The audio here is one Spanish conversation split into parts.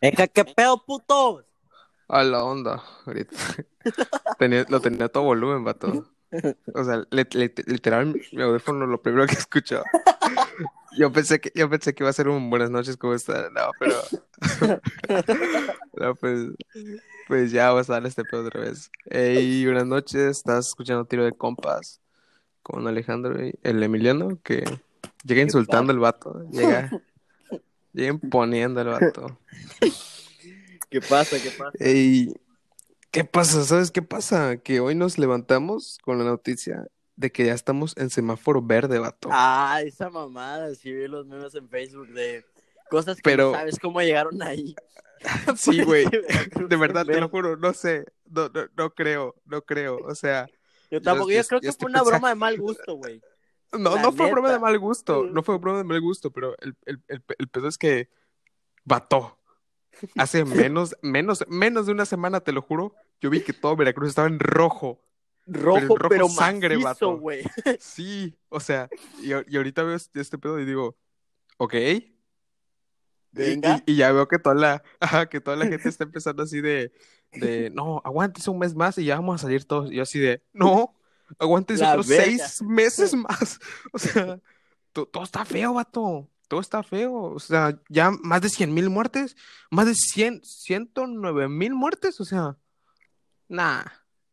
Eja, ¿qué pedo, putos? A la onda, ahorita. Tenía- lo tenía a todo volumen, vato. O sea, li- literal, mi audífono lo primero que escuchó. Yo pensé que, yo pensé que iba a ser un buenas noches, ¿cómo está? No, pero. No, pues. Pues ya vas a darle este pedo otra vez. Hey, buenas noches, estás escuchando Tiro de Compas con Alejandro y el Emiliano, que llega insultando el vato. Llega, llega imponiendo el vato. ¿Qué pasa? ¿Qué pasa? Ey, ¿qué pasa? ¿Sabes qué pasa? Que hoy nos levantamos con la noticia de que ya estamos en semáforo verde, vato. Ah, esa mamada. Sí vi los memes en Facebook de cosas que Pero- no sabes cómo llegaron ahí. Sí, güey. De verdad, te lo juro, no sé, no, no, no creo, no creo, o sea, Yo tampoco, yo- creo yo que fue una broma de mal gusto, güey. No, La no fue broma de neta. mal gusto, Sí. no fue broma de mal gusto, pero el, el, el, el, pedo es que, vato, hace menos, menos, menos de una semana, te lo juro, yo vi que todo Veracruz estaba en rojo, Rojo, rojo pero sangre, macizo, vato. sí, o sea, y, y ahorita veo este, este pedo y digo, ok, Venga. Y, y ya veo que toda la, ajá, que toda la gente está empezando así de, de, no, aguantes un mes más y ya vamos a salir todos. Y yo así de, no, aguantes otros verga. seis meses más. O sea, to- todo está feo, vato. Todo está feo. O sea, ya más de 100 mil muertes, más de 100, 109 mil muertes. O sea, nah,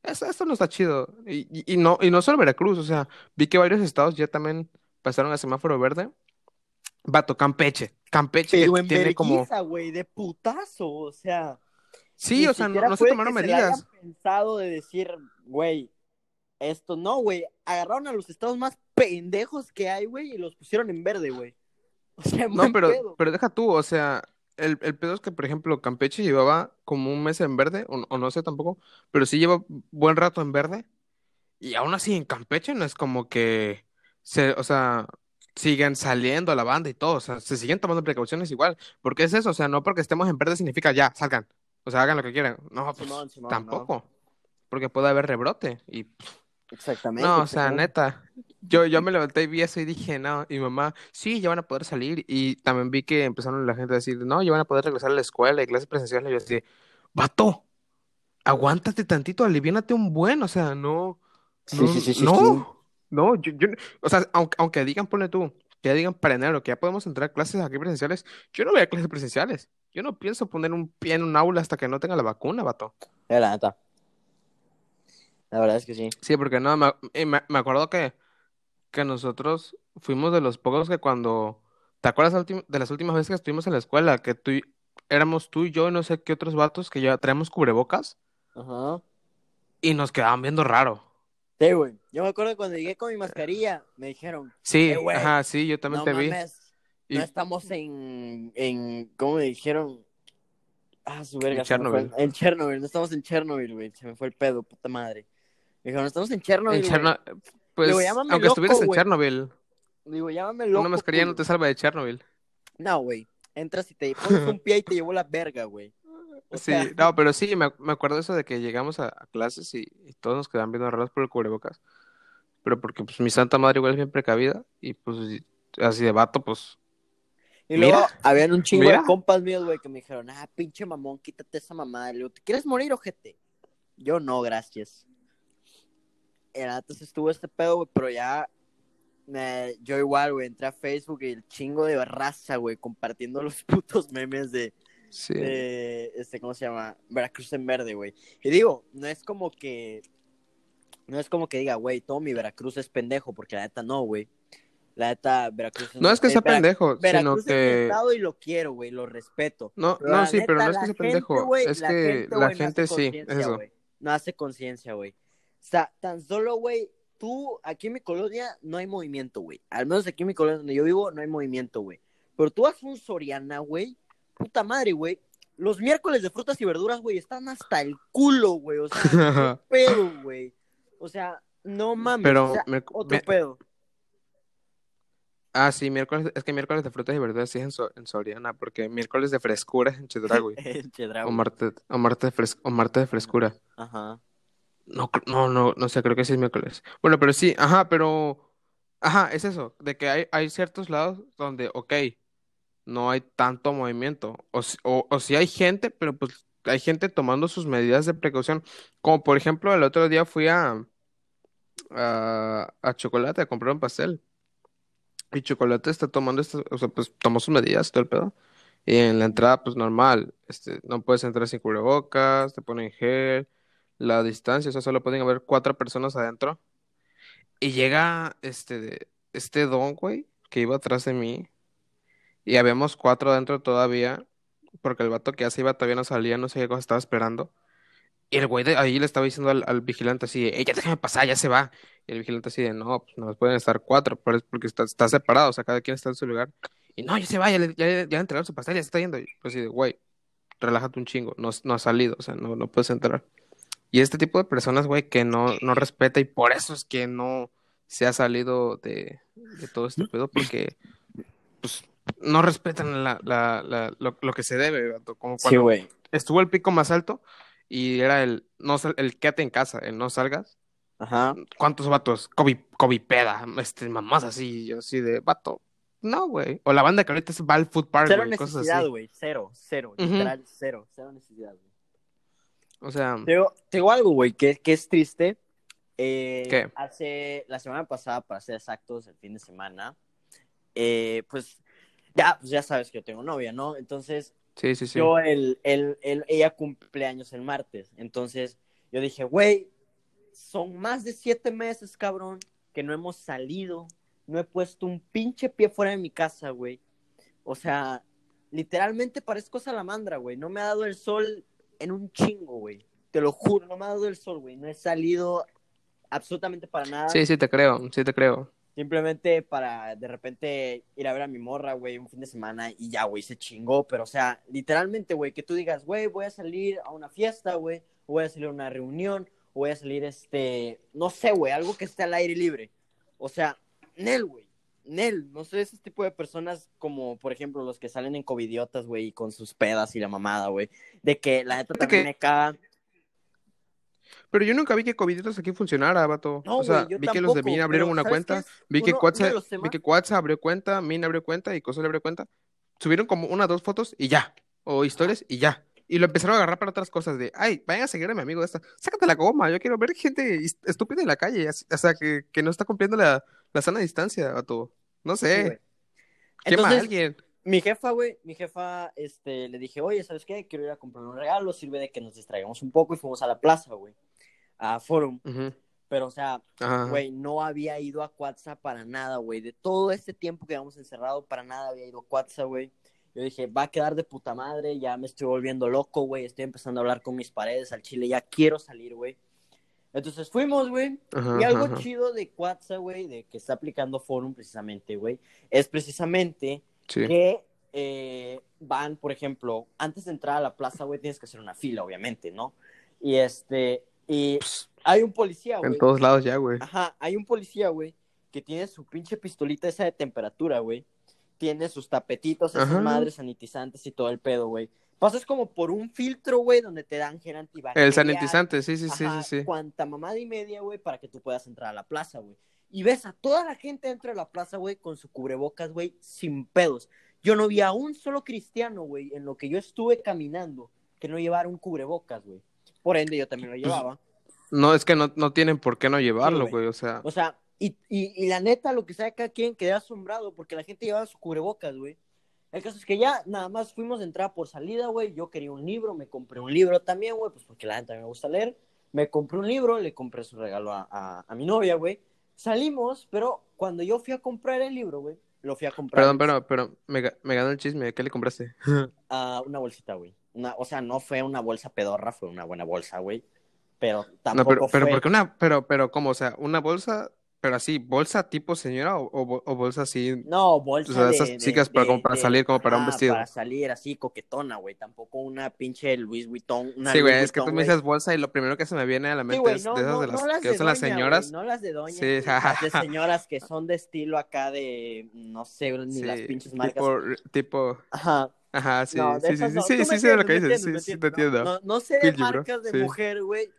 esto no está chido. Y, y, y no, y no solo Veracruz, o sea, vi que varios estados ya también pasaron a semáforo verde. Vato, Campeche. Campeche Pero que en tiene como... güey, de putazo, o sea. Sí, o sea, no, se tomaron que se medidas. pensado de decir, güey, esto no, güey. Agarraron a los estados más pendejos que hay, güey, y los pusieron en verde, güey. O sea, No, pero, pedo. pero deja tú, o sea, el, el pedo es que, por ejemplo, Campeche llevaba como un mes en verde, o, o no sé tampoco, pero sí lleva buen rato en verde. Y aún así en Campeche no es como que se, o sea, siguen saliendo a la banda y todo, o sea, se siguen tomando precauciones igual. Porque es eso, o sea, no porque estemos en verde significa ya, salgan. O sea, hagan lo que quieran. No, pues Simón, Simón, tampoco. Porque puede haber rebrote. Y Exactamente. No, o sea, neta. Yo, yo me levanté y vi eso y dije, no, y mamá, sí, ya van a poder salir. Y también vi que empezaron la gente a decir, no, ya van a poder regresar a la escuela y clases presenciales. Y yo así, vato, aguántate tantito, aliviánate un buen, o sea, no, Sí, no, sí, sí, sí, no, sí. no, yo, yo, o sea, aunque, aunque digan, ponle tú, que ya digan para enero que ya podemos entrar a clases aquí presenciales, yo no voy a clases presenciales. Yo no pienso poner un pie en un aula hasta que no tenga la vacuna, vato. La neta. La verdad es que sí. Sí, porque no, me, me, me acuerdo que, que nosotros fuimos de los pocos que cuando, ¿te acuerdas de las últimas veces que estuvimos en la escuela? Que tú, y- éramos tú y yo y no sé qué otros vatos que ya traemos cubrebocas Ajá. y nos quedaban viendo raro. Sí, güey. Yo me acuerdo cuando llegué con mi mascarilla, me dijeron, Sí, Eh, güey, ajá, sí, yo también no te vi. Y no estamos en, en, ¿cómo me dijeron? Ah, su verga. En. Chernobyl. En Chernobyl, no estamos en Chernobyl, güey. Se me fue el pedo, puta madre. Dijeron, estamos en Chernobyl, en güey. Chernobyl, pues, Digo, aunque loco, estuvieras en güey. Chernobyl, Digo, llámame loco. una mascarilla no te salva de Chernobyl. No, güey. Entras y te pones un pie y te llevó la verga, güey. O Sí, sea, no, pero sí, me, me acuerdo eso de que llegamos a, a clases y, y todos nos quedaban viendo raros por el cubrebocas. Pero porque pues mi santa madre igual es bien precavida y pues así de vato, pues Y luego Mira. habían un chingo Mira. de compas míos, güey, que me dijeron, ah, pinche mamón, quítate esa mamada. Le digo, ¿te quieres morir, ojete? Yo no, gracias. Sí estuvo este pedo, güey, pero ya me- yo igual, güey, entré a Facebook y el chingo de raza, güey, compartiendo los putos memes de, sí. de, este, ¿cómo se llama? Veracruz en verde, güey. Y digo, no es como que, no es como que diga, güey, todo mi Veracruz es pendejo, porque la neta no, güey. La neta, Veracruz No es que eh, sea pendejo, sino Veracruz es que estado y lo quiero, güey, lo respeto. no, Pero no, sí, neta, pero no es que sea gente, pendejo, es la que gente, la no gente sí, es eso. No hace conciencia, güey. O sea, tan solo, güey, tú, aquí en mi colonia no hay movimiento, güey. Al menos aquí en mi colonia donde yo vivo no hay movimiento, güey. Pero tú vas a un Soriana, güey, puta madre, güey. Los miércoles de frutas y verduras, güey, están hasta el culo, güey. O sea, qué pedo, güey. O sea, no mames. Pero o sea, me- otro me- pedo. ah, sí, miércoles, es que miércoles de frutas y verduras sí es en, So- en Soriana, porque miércoles de frescura es en. Chedraui. O martes, o martes de fres- o martes de frescura. Ajá. No, no, no, no sé, creo que sí es miércoles. Bueno, pero sí, ajá, pero, ajá, es eso, de que hay, hay ciertos lados donde, ok, no hay tanto movimiento. O, si- o, o sí hay gente, pero pues hay gente tomando sus medidas de precaución. Como por ejemplo, el otro día fui a, a, a Chocolate a comprar un pastel. Y Chocolate está tomando o sea, pues tomó sus medidas, todo el pedo. Y en la entrada, pues normal, este, no puedes entrar sin cubrebocas, te ponen gel, la distancia, o sea, solo pueden haber cuatro personas adentro. Y llega este, este don, güey, que iba atrás de mí. Y habíamos cuatro adentro todavía, porque el vato que ya se iba todavía no salía, no sé qué cosa estaba esperando. Y el güey ahí le estaba diciendo al, vigilante así de, "Ey, ya déjame pasar, ya se va. Y el vigilante así de, no, pues no pueden estar cuatro, pero porque está, está separado, o sea, cada quien está en su lugar. Y no, ya se va, ya le, ya, ya entregaron su pastel, ya se está yendo. Pues así de, güey, relájate un chingo, no, no ha salido, o sea, no, no puedes entrar. Y este tipo de personas, güey, que no, no respeta y por eso es que no se ha salido de, de todo este pedo, porque pues no respetan la, la, la- lo, lo que se debe. Como Sí, güey. estuvo el pico más alto y era el, no, sal- el quédate en casa, el no salgas. Ajá. ¿Cuántos vatos? COVID, COVID peda, este, mamás así, yo así de vato. No, güey. O la banda que ahorita es va al food park, Cero cosas necesidad, güey. Cero, cero. Literal, cero. Cero necesidad, güey. O sea, Te digo, te digo algo, güey, que, que es triste. Eh, ¿Qué? Hace la semana pasada, para ser exactos, el fin de semana, eh, pues ya, pues ya sabes que yo tengo novia, ¿no? Entonces, sí, sí, sí. yo, el, el, el- ella cumpleaños el martes. Entonces, yo dije, güey, son más de siete meses, cabrón, que no hemos salido. No he puesto un pinche pie fuera de mi casa, güey. O sea, literalmente parezco salamandra, güey. No me ha dado el sol en un chingo, güey. Te lo juro, no me ha dado el sol, güey. No he salido absolutamente para nada. Sí, sí te creo, sí te creo. Simplemente para de repente ir a ver a mi morra, güey, un fin de semana y ya, güey, se chingó. Pero, o sea, literalmente, güey, que tú digas, güey, voy a salir a una fiesta, güey, o voy a salir a una reunión, o voy a salir, este, no sé, güey, algo que esté al aire libre. O sea, Nel, güey, Nel, no sé, ese tipo de personas como, por ejemplo, los que salen en covidiotas, güey, con sus pedas y la mamada, güey, de que la neta también que- me caga. Pero yo nunca vi que Coviditos aquí funcionara, vato. No, o sea, yo vi que los de Min abrieron una ¿sabes cuenta, vi que Quatsa, vi que Quatsa abrió cuenta, Min abrió cuenta y Cosa le abrió cuenta. Subieron como una o dos fotos y ya. O historias y ya. Y lo empezaron a agarrar para otras cosas de, ay, vayan a seguir a mi amigo esta. Sácate la goma, yo quiero ver gente estúpida en la calle. O sea, que, que no está cumpliendo la, la sana distancia, vato. No Sí, güey. sé. Quema a alguien. Mi jefa, güey, mi jefa, este, le dije, oye, ¿sabes qué? Quiero ir a comprar un regalo, sirve de que nos distraigamos un poco y fuimos a la plaza, güey, a Forum. Pero, o sea, güey, no había ido a Cuatza para nada, güey. De todo este tiempo que habíamos encerrado, para nada había ido a Cuatza, güey. Yo dije, va a quedar de puta madre, ya me estoy volviendo loco, güey. Estoy empezando a hablar con mis paredes al chile, ya quiero salir, güey. Entonces fuimos, güey. Y algo ajá. chido de Cuatza, güey, de que está aplicando Forum precisamente, güey, es precisamente Sí. que eh, van, por ejemplo, antes de entrar a la plaza, güey, tienes que hacer una fila, obviamente, ¿no? Y este, y hay un policía, güey. En todos lados ya, güey. Ajá, hay un policía, güey, que tiene su pinche pistolita esa de temperatura, güey. Tiene sus tapetitos, esas Ajá. madres sanitizantes y todo el pedo, güey. Pasas como por un filtro, güey, donde te dan gel antibacterial. El sanitizante, sí, sí, sí, Ajá, sí, sí. Cuanta mamada y media, güey, para que tú puedas entrar a la plaza, güey. Y ves a toda la gente dentro de la plaza, güey, con su cubrebocas, güey, sin pedos. Yo no vi a un solo cristiano, güey, en lo que yo estuve caminando, que no llevara un cubrebocas, güey. Por ende, yo también lo llevaba. No, es que no, no tienen por qué no llevarlo, güey. güey. O sea, O sea, y, y, y la neta, lo que sea cada quien quedé asombrado porque la gente llevaba su cubrebocas, güey. El caso es que ya nada más fuimos de entrada por salida, güey. Yo quería un libro, me compré un libro también, güey, pues porque la neta me gusta leer. Me compré un libro, le compré su regalo a, a, a mi novia, güey. Salimos, pero cuando yo fui a comprar el libro, güey, lo fui a comprar perdón, pero, pero me, ga- me ganó el chisme. ¿Qué le compraste? a una bolsita, güey. Una, o sea, no fue una bolsa pedorra, fue una buena bolsa, güey. Pero No, tampoco pero, pero fue... ¿por qué una, pero, pero, ¿cómo? O sea, una bolsa, pero así, bolsa tipo señora o, o, o bolsa así. No, bolsa O sea, de, esas de- chicas para de- como para salir, como para un vestido. Para salir así coquetona, güey. Tampoco una pinche Louis Vuitton. Una Sí, güey, es que tú me dices bolsa y lo primero que se me viene a la Sí, mente güey, es no, de esas no, de las no las que usan las doña, señoras. güey, no las de doña. Sí, las de señoras que son de estilo acá de, no sé, ni las Sí, pinches marcas. tipo, tipo, Ajá. ajá, sí, sí, sí, sí, sí, sí, sí, lo que dices, sí, sí, te entiendo. No, sé de marcas de sí. mujer, güey,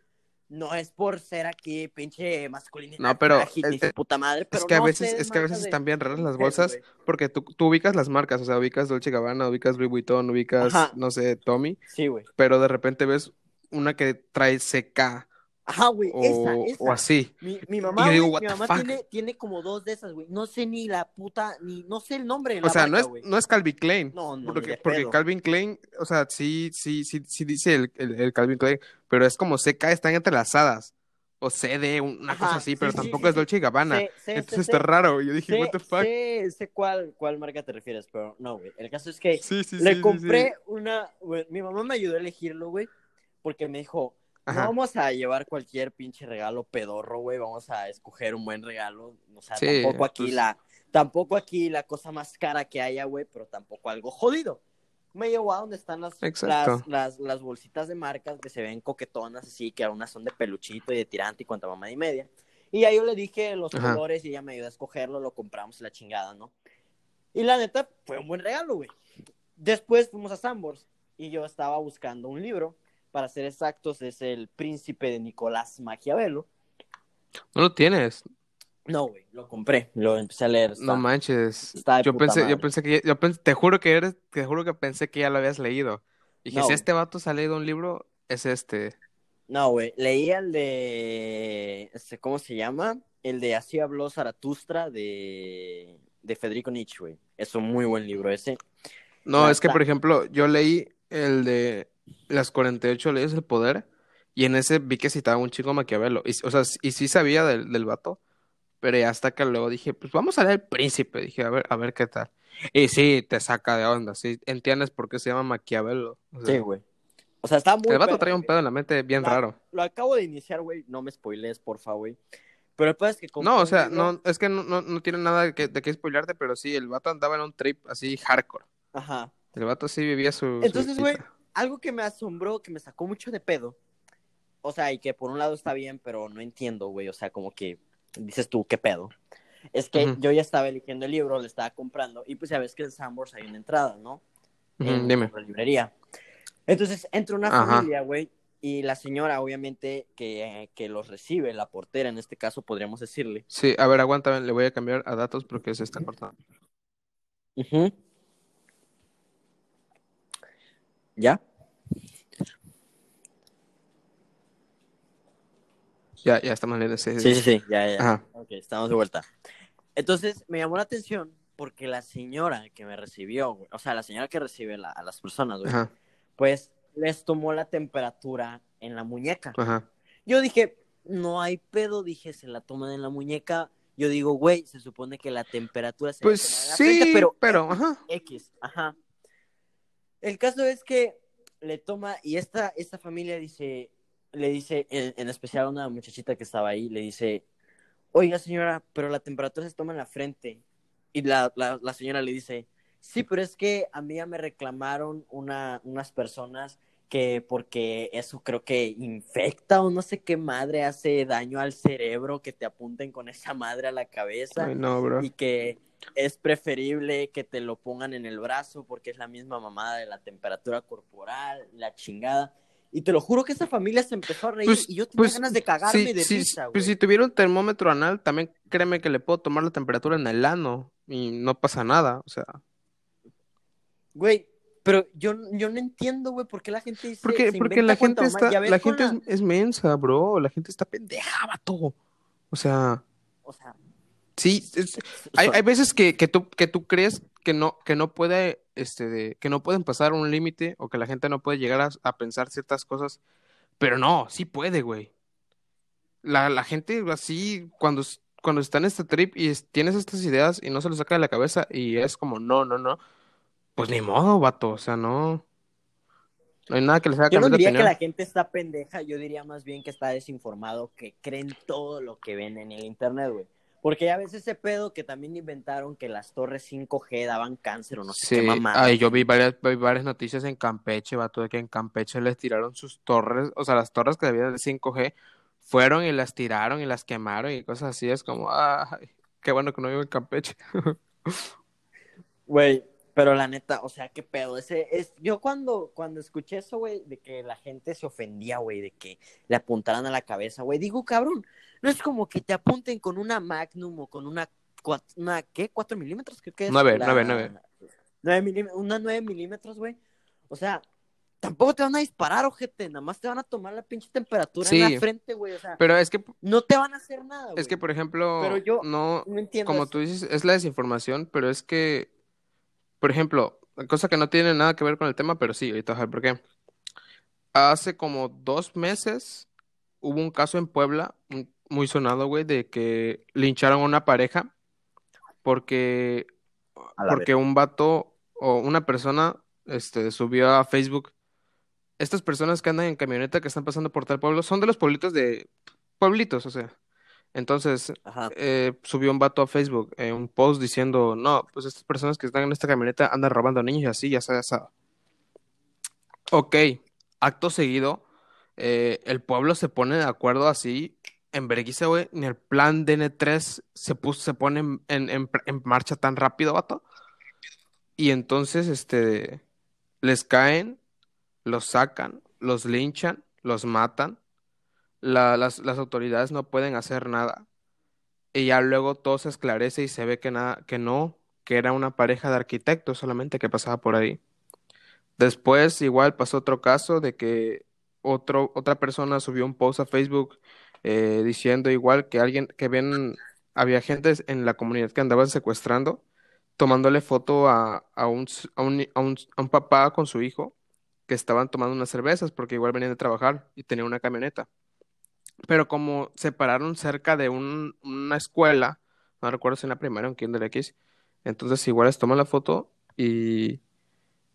No es por ser aquí pinche masculinidad. No, pero es- su puta madre, pero Es que a veces, es que a veces de- están bien raras las bolsas, porque tú, tú ubicas las marcas, o sea, ubicas Dolce Gabbana, ubicas Louis Vuitton, ubicas, Ajá. no sé, Tommy, Sí, güey. pero de repente ves una que trae CK Ajá, güey, o, esa, esa. o así. Mi, mi mamá, yo digo, mi tiene, tiene como dos de esas, güey. No sé ni la puta, ni, no sé el nombre de O sea, no es, no es Calvin Klein, No, no, porque. Calvin Klein, o sea, sí, sí, sí, sí dice el, el, el Calvin Klein, pero es como CK, están entrelazadas, o CD, una Ajá, cosa así, sí, pero sí, tampoco sí, es Dolce Gabbana. Sé, sé, Entonces está sé, raro, yo dije, what the fuck. sé, sé cuál, cuál marca te refieres, pero no, güey. El caso es que le compré una, mi mamá me ayudó a elegirlo, güey, porque me dijo, no Ajá. vamos a llevar cualquier pinche regalo pedorro, güey, vamos a escoger un buen regalo, o sea, Sí, tampoco aquí pues- la, tampoco aquí la cosa más cara que haya, güey, pero tampoco algo jodido. Me llevó a donde están las, las, las, las bolsitas de marcas que se ven coquetonas, así, que algunas son de peluchito y de tirante y cuanta mamá y media. Y ya yo le dije los Ajá. colores y ella me ayudó a escogerlo, lo compramos la chingada, ¿no? Y la neta, fue un buen regalo, güey. Después fuimos a Sambors y yo estaba buscando un libro, para ser exactos, es El Príncipe de Nicolás Maquiavelo. No lo tienes, No, güey, lo compré, lo empecé a leer. está- no manches. está Yo pensé, yo pensé que, yo pensé, te juro que eres, te juro que pensé que ya lo habías leído. Dije, No. si este vato se ha leído un libro, es este. No, güey, leí el de, este, ¿cómo se llama? El de Así habló Zaratustra de, de Federico Nietzsche, güey. Es un muy buen libro ese. No, es que, por ejemplo, yo leí el de Las 48 leyes del poder y en ese vi que citaba un chico Maquiavelo. Y, o sea, y sí sabía del, del vato, pero hasta que luego dije, pues vamos a leer El Príncipe. Dije, a ver, a ver qué tal. Y sí, te saca de onda, sí, entiendes por qué se llama Maquiavelo. O sea, Sí, güey. O sea, está muy el vato trae un pedo en la mente bien La- raro. Lo acabo de iniciar, güey. No me spoilees, porfa, güey. Pero pedo es que No, o sea, libro- no, es que no, no, no tiene nada de que, de qué spoilarte, pero sí, el vato andaba en un trip así hardcore. Ajá. El vato sí vivía su. Entonces, güey. Algo que me asombró, que me sacó mucho de pedo. O sea, y que por un lado está bien, pero no entiendo, güey. O sea, como que dices tú, ¿qué pedo? Es que yo ya estaba eligiendo el libro, le estaba comprando, y pues ya ves que en Sambors hay una entrada, ¿no? Ujú, en dime. la librería. Entonces entra una Ajá. familia, güey, y la señora, obviamente, que, que los recibe, la portera en este caso, podríamos decirle. Sí, a ver, aguántame, le voy a cambiar a datos porque se está cortando. Ujú. ¿Ya? Ya, ya estamos leyendo. Sí, Sí, sí, sí, ya, ya. Ajá. Ok, estamos de vuelta. Entonces me llamó la atención porque la señora que me recibió, güey, o sea, la señora que recibe la- a las personas, güey, Ajá, pues les tomó la temperatura en la muñeca. ajá. Yo dije, no hay pedo, dije, se la toman en la muñeca. Yo digo, güey, se supone que la temperatura se Pues en la sí, frente, pero, pero, X, ajá. X, ajá. El caso es que le toma, y esta, esta familia dice, le dice, en, en especial a una muchachita que estaba ahí, le dice, oiga señora, pero la temperatura se toma en la frente. Y la, la, la señora le dice, sí, pero es que a mí ya me reclamaron una, unas personas que porque eso creo que infecta o no sé qué madre hace daño al cerebro que te apunten con esa madre a la cabeza Ay, no, bro. y que es preferible que te lo pongan en el brazo porque es la misma mamada de la temperatura corporal, la chingada. Y te lo juro que esa familia se empezó a reír Pues- y yo tenía pues, ganas de cagarme Sí, de sí, risa, güey. pues si tuviera un termómetro anal, también créeme que le puedo tomar la temperatura en el ano y no pasa nada, o sea. Güey, pero yo, yo no entiendo, güey, por qué la gente dice Porque, porque la gente está, la gente es, es mensa, bro, la gente está pendeja, vato. O sea, O sea, sí, es- hay, hay veces que, que tú, que tú crees que no, que no puede, este, de, que no pueden pasar un límite o que la gente no puede llegar a, a pensar ciertas cosas, pero no, sí puede, güey. La, la gente así, cuando, cuando está en este trip y es- tienes estas ideas y no se lo saca de la cabeza y es como, no, no, no, pues ni modo, vato, o sea, no. No hay nada que les haga yo no diría que la gente está pendeja, yo diría más bien que está desinformado, que creen todo lo que ven en el internet, güey. Porque ya ves ese pedo que también inventaron que las torres 5G daban cáncer o no sé Sí, qué mamada. ay, yo vi varias, vi varias noticias en Campeche, vato, de que en Campeche les tiraron sus torres, o sea, las torres que debían de 5G, fueron y las tiraron y las quemaron y cosas así, es como, ay, qué bueno que no vivo en Campeche. Güey, Pero la neta, o sea, qué pedo. Ese es, yo cuando, cuando escuché eso, güey, de que la gente se ofendía, güey, de que le apuntaran a la cabeza, güey, digo, cabrón, no es como que te apunten con una Magnum o con una, una ¿qué? ¿4 milímetros? Creo que es. Nueve, la- nueve, nueve. nueve milí- una 9 milímetros, güey. O sea, tampoco te van a disparar, ojete, nada más te van a tomar la pinche temperatura en la frente, güey. O sea, Pero es que, no te van a hacer nada, güey. es que, por ejemplo, Pero yo no, no entiendo como eso. tú dices, es la desinformación, pero es que, por ejemplo, cosa que no tiene nada que ver con el tema, pero sí, ahorita a ver por qué. Hace como dos meses hubo un caso en Puebla, un- muy sonado, güey, de que lincharon a una pareja porque, porque un vato o una persona este, subió a Facebook. Estas personas que andan en camioneta que están pasando por tal pueblo son de los pueblitos de pueblitos, o sea. Entonces, eh, subió un vato a Facebook, eh, un post diciendo, no, pues estas personas que están en esta camioneta andan robando niños y así, ya sabes. Ok, acto seguido, eh, el pueblo se pone de acuerdo así, en vergüenza, güey, ni el plan DN3 se puso, se pone en, en- en- marcha tan rápido, vato. Y entonces, este, les caen, los sacan, los linchan, los matan, la- las, las autoridades no pueden hacer nada. Y ya luego todo se esclarece y se ve que nada, que no, que era una pareja de arquitectos solamente que pasaba por ahí. Después, igual pasó otro caso de que otro, otra persona subió un post a Facebook eh, diciendo igual que alguien, que ven, había gente en la comunidad que andaban secuestrando, tomándole foto a, a un, a un, a un, papá con su hijo que estaban tomando unas cervezas porque igual venían de trabajar y tenían una camioneta. Pero como se pararon cerca de un- una escuela, no recuerdo si en la primaria o en Kinder X, entonces igual les toman la foto y,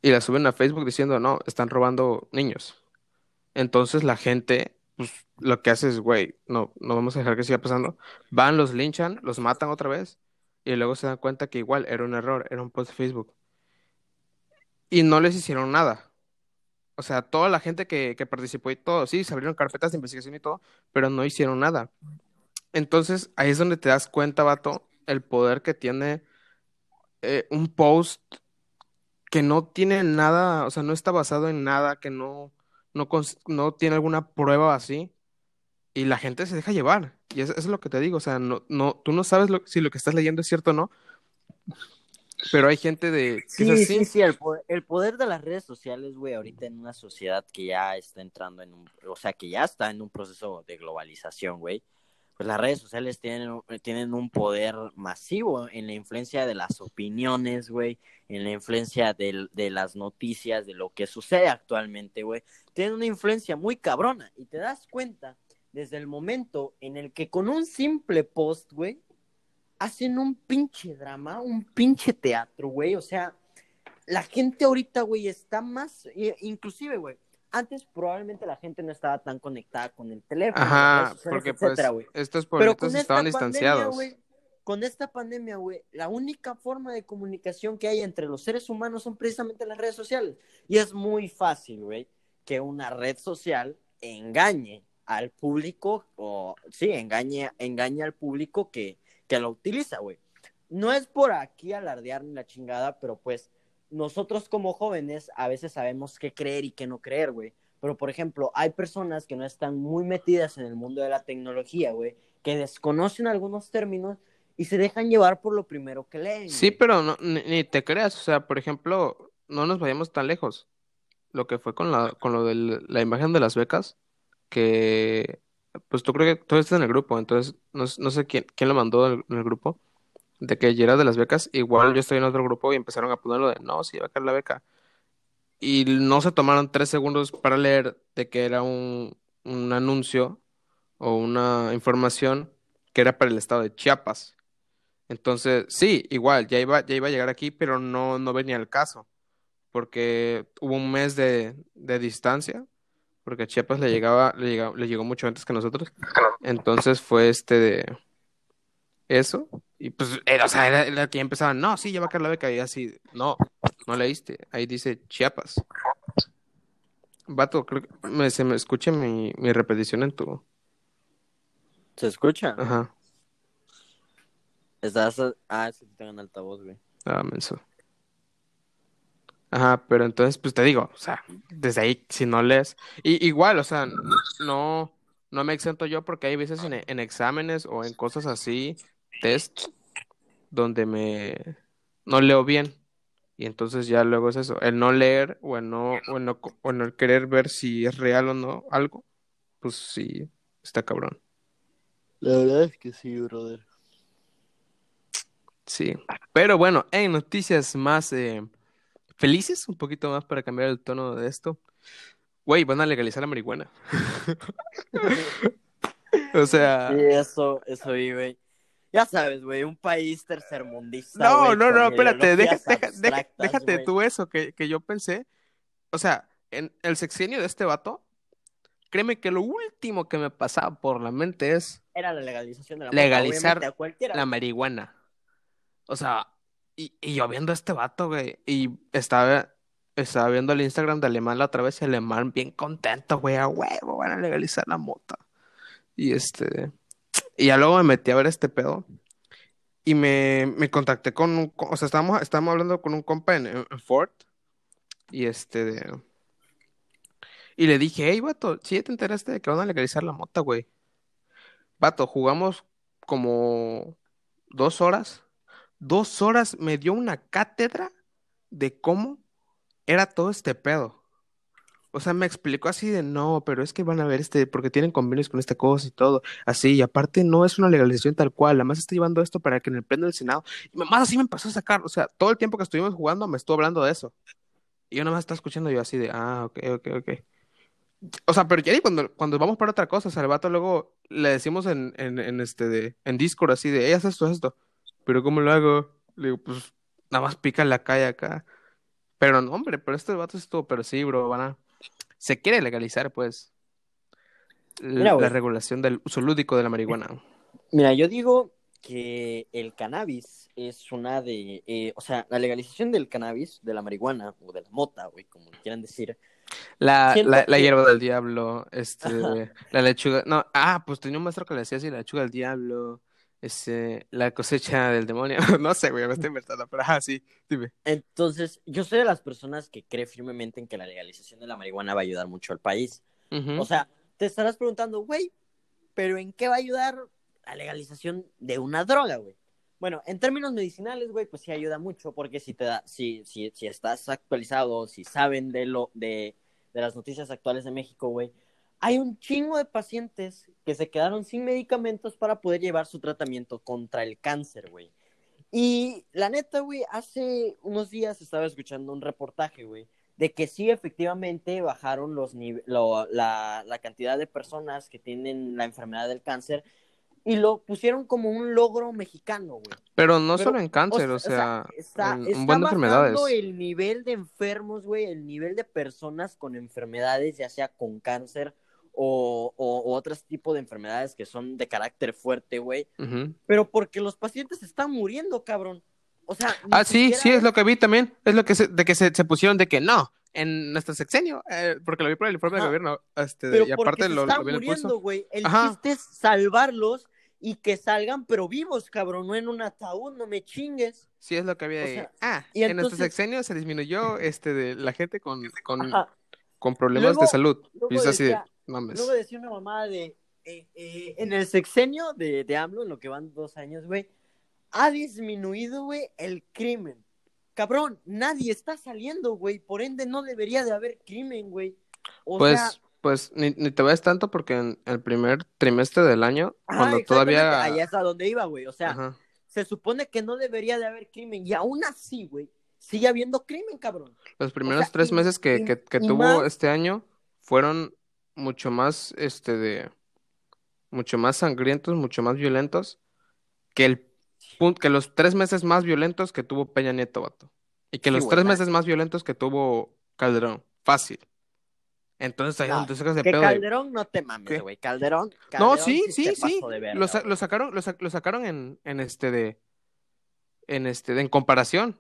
y la suben a Facebook diciendo, no, están robando niños. Entonces la gente, pues lo que hace es, güey, no, no vamos a dejar que siga pasando. Van, los linchan, los matan otra vez y luego se dan cuenta que igual era un error, era un post de Facebook. Y no les hicieron nada. O sea, toda la gente que, que participó y todo, sí, se abrieron carpetas de investigación y todo, pero no hicieron nada. Entonces, ahí es donde te das cuenta, vato, el poder que tiene eh, un post que no tiene nada, o sea, no está basado en nada, que no, no, cons- no tiene alguna prueba así, y la gente se deja llevar. Y eso, eso es lo que te digo, o sea, no, no, tú no sabes lo- si lo que estás leyendo es cierto o no, pero hay gente de Sí, sí, sí, el poder, el poder de las redes sociales, güey, ahorita en una sociedad que ya está entrando en un, o sea, que ya está en un proceso de globalización, güey, pues las redes sociales tienen, un- tienen un poder masivo en la influencia de las opiniones, güey, en la influencia del- de las noticias, de lo que sucede actualmente, güey. Tienen una influencia muy cabrona y te das cuenta desde el momento en el que con un simple post, güey, hacen un pinche drama, un pinche teatro, güey. O sea, la gente ahorita, güey, está más, eh, inclusive, güey. Antes probablemente la gente no estaba tan conectada con el teléfono, Ajá, sociales, porque pues etcétera, güey. estos esta estaban pandemia, distanciados. con esta pandemia, güey, la única forma de comunicación que hay entre los seres humanos son precisamente las redes sociales. Y es muy fácil, güey, que una red social engañe al público, o sí, engañe, engañe al público que, que lo utiliza, güey. No es por aquí alardear ni la chingada, pero pues nosotros como jóvenes a veces sabemos qué creer y qué no creer, güey. Pero, por ejemplo, hay personas que no están muy metidas en el mundo de la tecnología, güey, que desconocen algunos términos y se dejan llevar por lo primero que leen. Sí, güey. pero no, ni, ni te creas, o sea, por ejemplo, no nos vayamos tan lejos. Lo que fue con la, con lo de la imagen de las becas, que pues tú creo que tú estás en el grupo, entonces no, no sé quién, quién lo mandó en el, en el grupo, de que ya era de las becas, igual yo estoy en otro grupo y empezaron a ponerlo de no, sí va a caer la beca. Y no se tomaron tres segundos para leer de que era un, un anuncio o una información que era para el estado de Chiapas. Entonces, sí, igual, ya iba, ya iba a llegar aquí, pero no, no venía el caso, porque hubo un mes de, de distancia, porque a Chiapas le llegaba, le llegaba- le llegó mucho antes que nosotros. Entonces fue este de eso, y pues, era, o sea, era, era que ya empezaban, no, sí, ya va a caer la beca, y así, no, no leíste, ahí dice Chiapas. Vato, creo que me, se me escucha mi, mi repetición en tu... ¿Se escucha? Ajá, Estás, ah, es que tengo en altavoz, güey. ah, menso. Ajá, pero entonces, pues te digo, o sea, desde ahí, si no lees, y, igual, o sea, no, no me exento yo porque hay veces en, en exámenes o en cosas así, test, donde me, no leo bien. Y entonces ya luego es eso, el no leer o el no, o el no, o el no querer ver si es real o no algo, pues sí, está cabrón. La verdad es que sí, brother. Sí, pero bueno, en noticias más eh, felices, un poquito más para cambiar el tono de esto. Güey, van a legalizar la marihuana. o sea. Sí, eso, eso vi, güey. Ya sabes, güey, un país tercermundista. No, no, no, espérate, abstractas, déjate güey. tú eso que, que yo pensé. O sea, en el sexenio de este vato, créeme que lo último que me pasaba por la mente es Era la legalización de la Legalizar la marihuana. O sea, y, y yo viendo a este vato, güey, y estaba, estaba viendo el Instagram de Alemán la otra vez, y Alemán bien contento, güey, a huevo, van a legalizar la mota. Y este, y ya luego me metí a ver este pedo, y me, me contacté con un, o sea, estábamos, estábamos hablando con un compa en, Ford, y este, y le dije, hey, vato, ¿sí te enteraste de que van a legalizar la mota, güey? Vato, jugamos como dos horas. Dos horas me dio una cátedra de cómo era todo este pedo. O sea, me explicó así de no, pero es que van a ver este, porque tienen convenios con esta cosa y todo. Así, y aparte no es una legalización tal cual, además está llevando esto para que en el pleno del Senado. Y más así me empezó a sacar, o sea, todo el tiempo que estuvimos jugando me estuvo hablando de eso. Y yo nada más estaba escuchando yo así de, ah, ok, ok, ok. O sea, pero ya cuando, cuando vamos para otra cosa, o sea, al vato luego le decimos en, en, en este de, en Discord así de, ella haz esto, esto. Pero ¿cómo lo hago? Le digo, pues nada más pica la calle acá. Pero no, hombre, pero este vato es todo, pero sí, bro, van a. Se quiere legalizar, pues, Mira, la regulación del uso lúdico de la marihuana. Mira, yo digo que el cannabis es una de, eh, o sea, la legalización del cannabis, de la marihuana o de la mota, güey, como quieran decir. La, la, la hierba del diablo, este, la lechuga, no, ah, pues tenía un maestro que le decía así, la lechuga del diablo, este, la cosecha del demonio, no sé, güey, me estoy inventando, pero ah, sí, dime. Entonces, yo soy de las personas que cree firmemente en que la legalización de la marihuana va a ayudar mucho al país. O sea, te estarás preguntando, güey, ¿pero en qué va a ayudar la legalización de una droga, güey? Bueno, en términos medicinales, güey, pues sí ayuda mucho, porque si te da, si, si, si estás actualizado, si saben de lo, de, de las noticias actuales de México, güey, hay un chingo de pacientes que se quedaron sin medicamentos para poder llevar su tratamiento contra el cáncer, güey. Y la neta, güey, hace unos días estaba escuchando un reportaje, güey, de que sí, efectivamente, bajaron los nive- lo- la, la cantidad de personas que tienen la enfermedad del cáncer y lo pusieron como un logro mexicano, güey. Pero no Pero, solo en cáncer, o o sea, está, en está de enfermedades. bajando el nivel de enfermos, güey, el nivel de personas con enfermedades, ya sea con cáncer o, o, o otros tipos de enfermedades que son de carácter fuerte, güey. Pero porque los pacientes están muriendo, cabrón. O sea, Ah, sí, siquiera sí, es lo que vi también. Es lo que se, de que se, se pusieron de que no, en nuestro sexenio, eh, porque lo vi por el informe de Ajá. gobierno, este, Pero y aparte lo, están lo vi en el muriendo, güey. El Ajá. chiste es salvarlos y que salgan, pero vivos, cabrón, no en un ataúd, no me chingues. Sí, es lo que había O ahí. sea, ah, y en nuestro entonces- sexenio se disminuyó este de la gente con, con, con problemas Luego- de salud. luego Y es así de, mames. Luego decía una mamada de. eh, eh, en el sexenio de, de AMLO, en lo que van dos años, güey, ha disminuido, güey, el crimen. Cabrón, nadie está saliendo, güey. Por ende, no debería de haber crimen, güey. O Pues, sea, pues ni, ni te vayas tanto porque en el primer trimestre del año, ajá, cuando todavía... Allá es a donde iba, güey. O sea, Ajá. se supone que no debería de haber crimen. Y aún así, güey, sigue habiendo crimen, cabrón. Los primeros sea, tres y- meses que, y- que, tuvo más- este año fueron mucho más, este, de, mucho más sangrientos, mucho más violentos que el que los tres meses más violentos que tuvo Peña Nieto, vato. Y que Sí, los tres meses más violentos que tuvo Calderón. Fácil. Entonces ahí No, donde te sacas de Que pedo de- Calderón no te mames, güey. Calderón, No, sí, sí, sí. Lo, sa- lo sacaron, lo, sa- lo sacaron en, en este de, en este de, en comparación.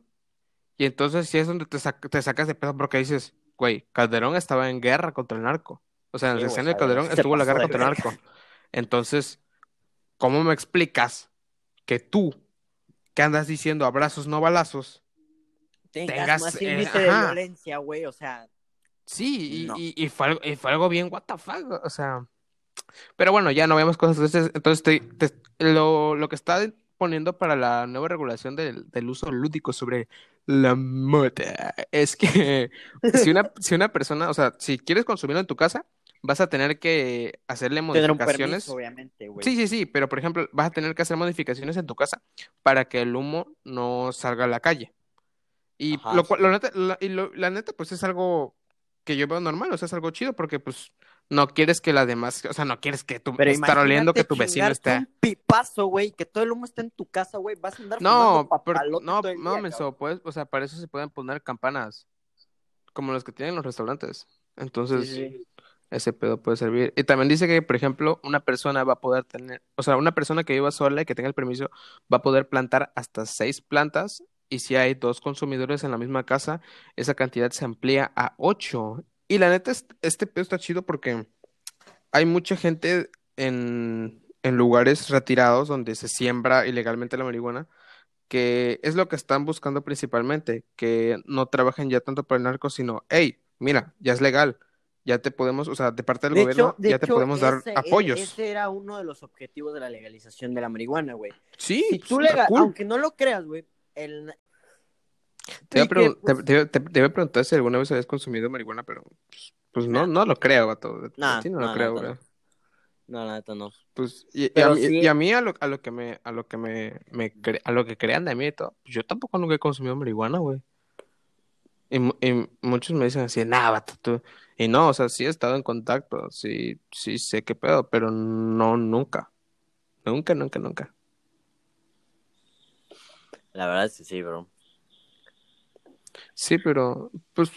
Y entonces sí es donde te, te sacas de pedo porque dices, güey, Calderón estaba en guerra contra el narco. O sea, en el Sí, sexenio de Calderón estuvo la guerra contra el narco. Entonces, ¿cómo me explicas que tú, que andas diciendo abrazos, no balazos, tengas, tengas, más eh, índice de violencia, güey. O sea, Sí, y, No. y, y fue algo, y fue algo bien, what the fuck, o sea. Pero bueno, ya no veamos cosas. Entonces, entonces te- te- lo, lo que está poniendo para la nueva regulación del, del uso lúdico sobre la mota es que si una, si una persona, o sea, si quieres consumirlo en tu casa, vas a tener que hacerle tener un modificaciones. permiso, obviamente, güey. Sí, sí, sí, pero por ejemplo, vas a tener que hacer modificaciones en tu casa para que el humo no salga a la calle. Y Ajá, lo cual, sí. lo neta, la, y lo- la neta, pues es algo que yo veo normal, o sea, es algo chido porque pues no quieres que la demás, o sea, no quieres que Pero estar oliendo que tu vecino esté. un pipazo, güey, que todo el humo está en tu casa, güey. Vas a andar No, pero- no, todo el no, día, menso, pues, o sea, para eso se pueden poner campanas como los que tienen los restaurantes. Entonces, Sí, sí. Ese pedo puede servir. Y también dice que, por ejemplo, una persona va a poder tener, o sea, una persona que viva sola y que tenga el permiso va a poder plantar hasta seis plantas y si hay dos consumidores en la misma casa, esa cantidad se amplía a ocho. Y la neta, es- este pedo está chido porque hay mucha gente en, en lugares retirados donde se siembra ilegalmente la marihuana, que es lo que están buscando principalmente, que no trabajen ya tanto para el narco, sino, hey, mira, ya es legal, ya te podemos, o sea, de parte del De gobierno, hecho, de ya te podemos dar ese- e- apoyos. Ese era uno de los objetivos de la legalización de la marihuana, güey. Sí, Si pues, tú está lega- cool. aunque no lo creas, güey, el... Te que, te- pues, te- te- te iba a preguntar si alguna vez habías consumido marihuana, pero pues, pues no, no lo creo, vato. Nah, no nah, lo creo, güey. No, la neta no. Pues, y, y a mí, sí- y a mí a lo, a lo que me, a lo que me, me cre- a lo que crean de mí y todo, pues, yo tampoco nunca he consumido marihuana, güey. Y, y muchos me dicen así, nah, vato, tú. Y no, o sea, sí he estado en contacto, sí, sí sé qué pedo, pero no nunca. Nunca, nunca, nunca. La verdad es que sí, bro. Sí, pero, pues,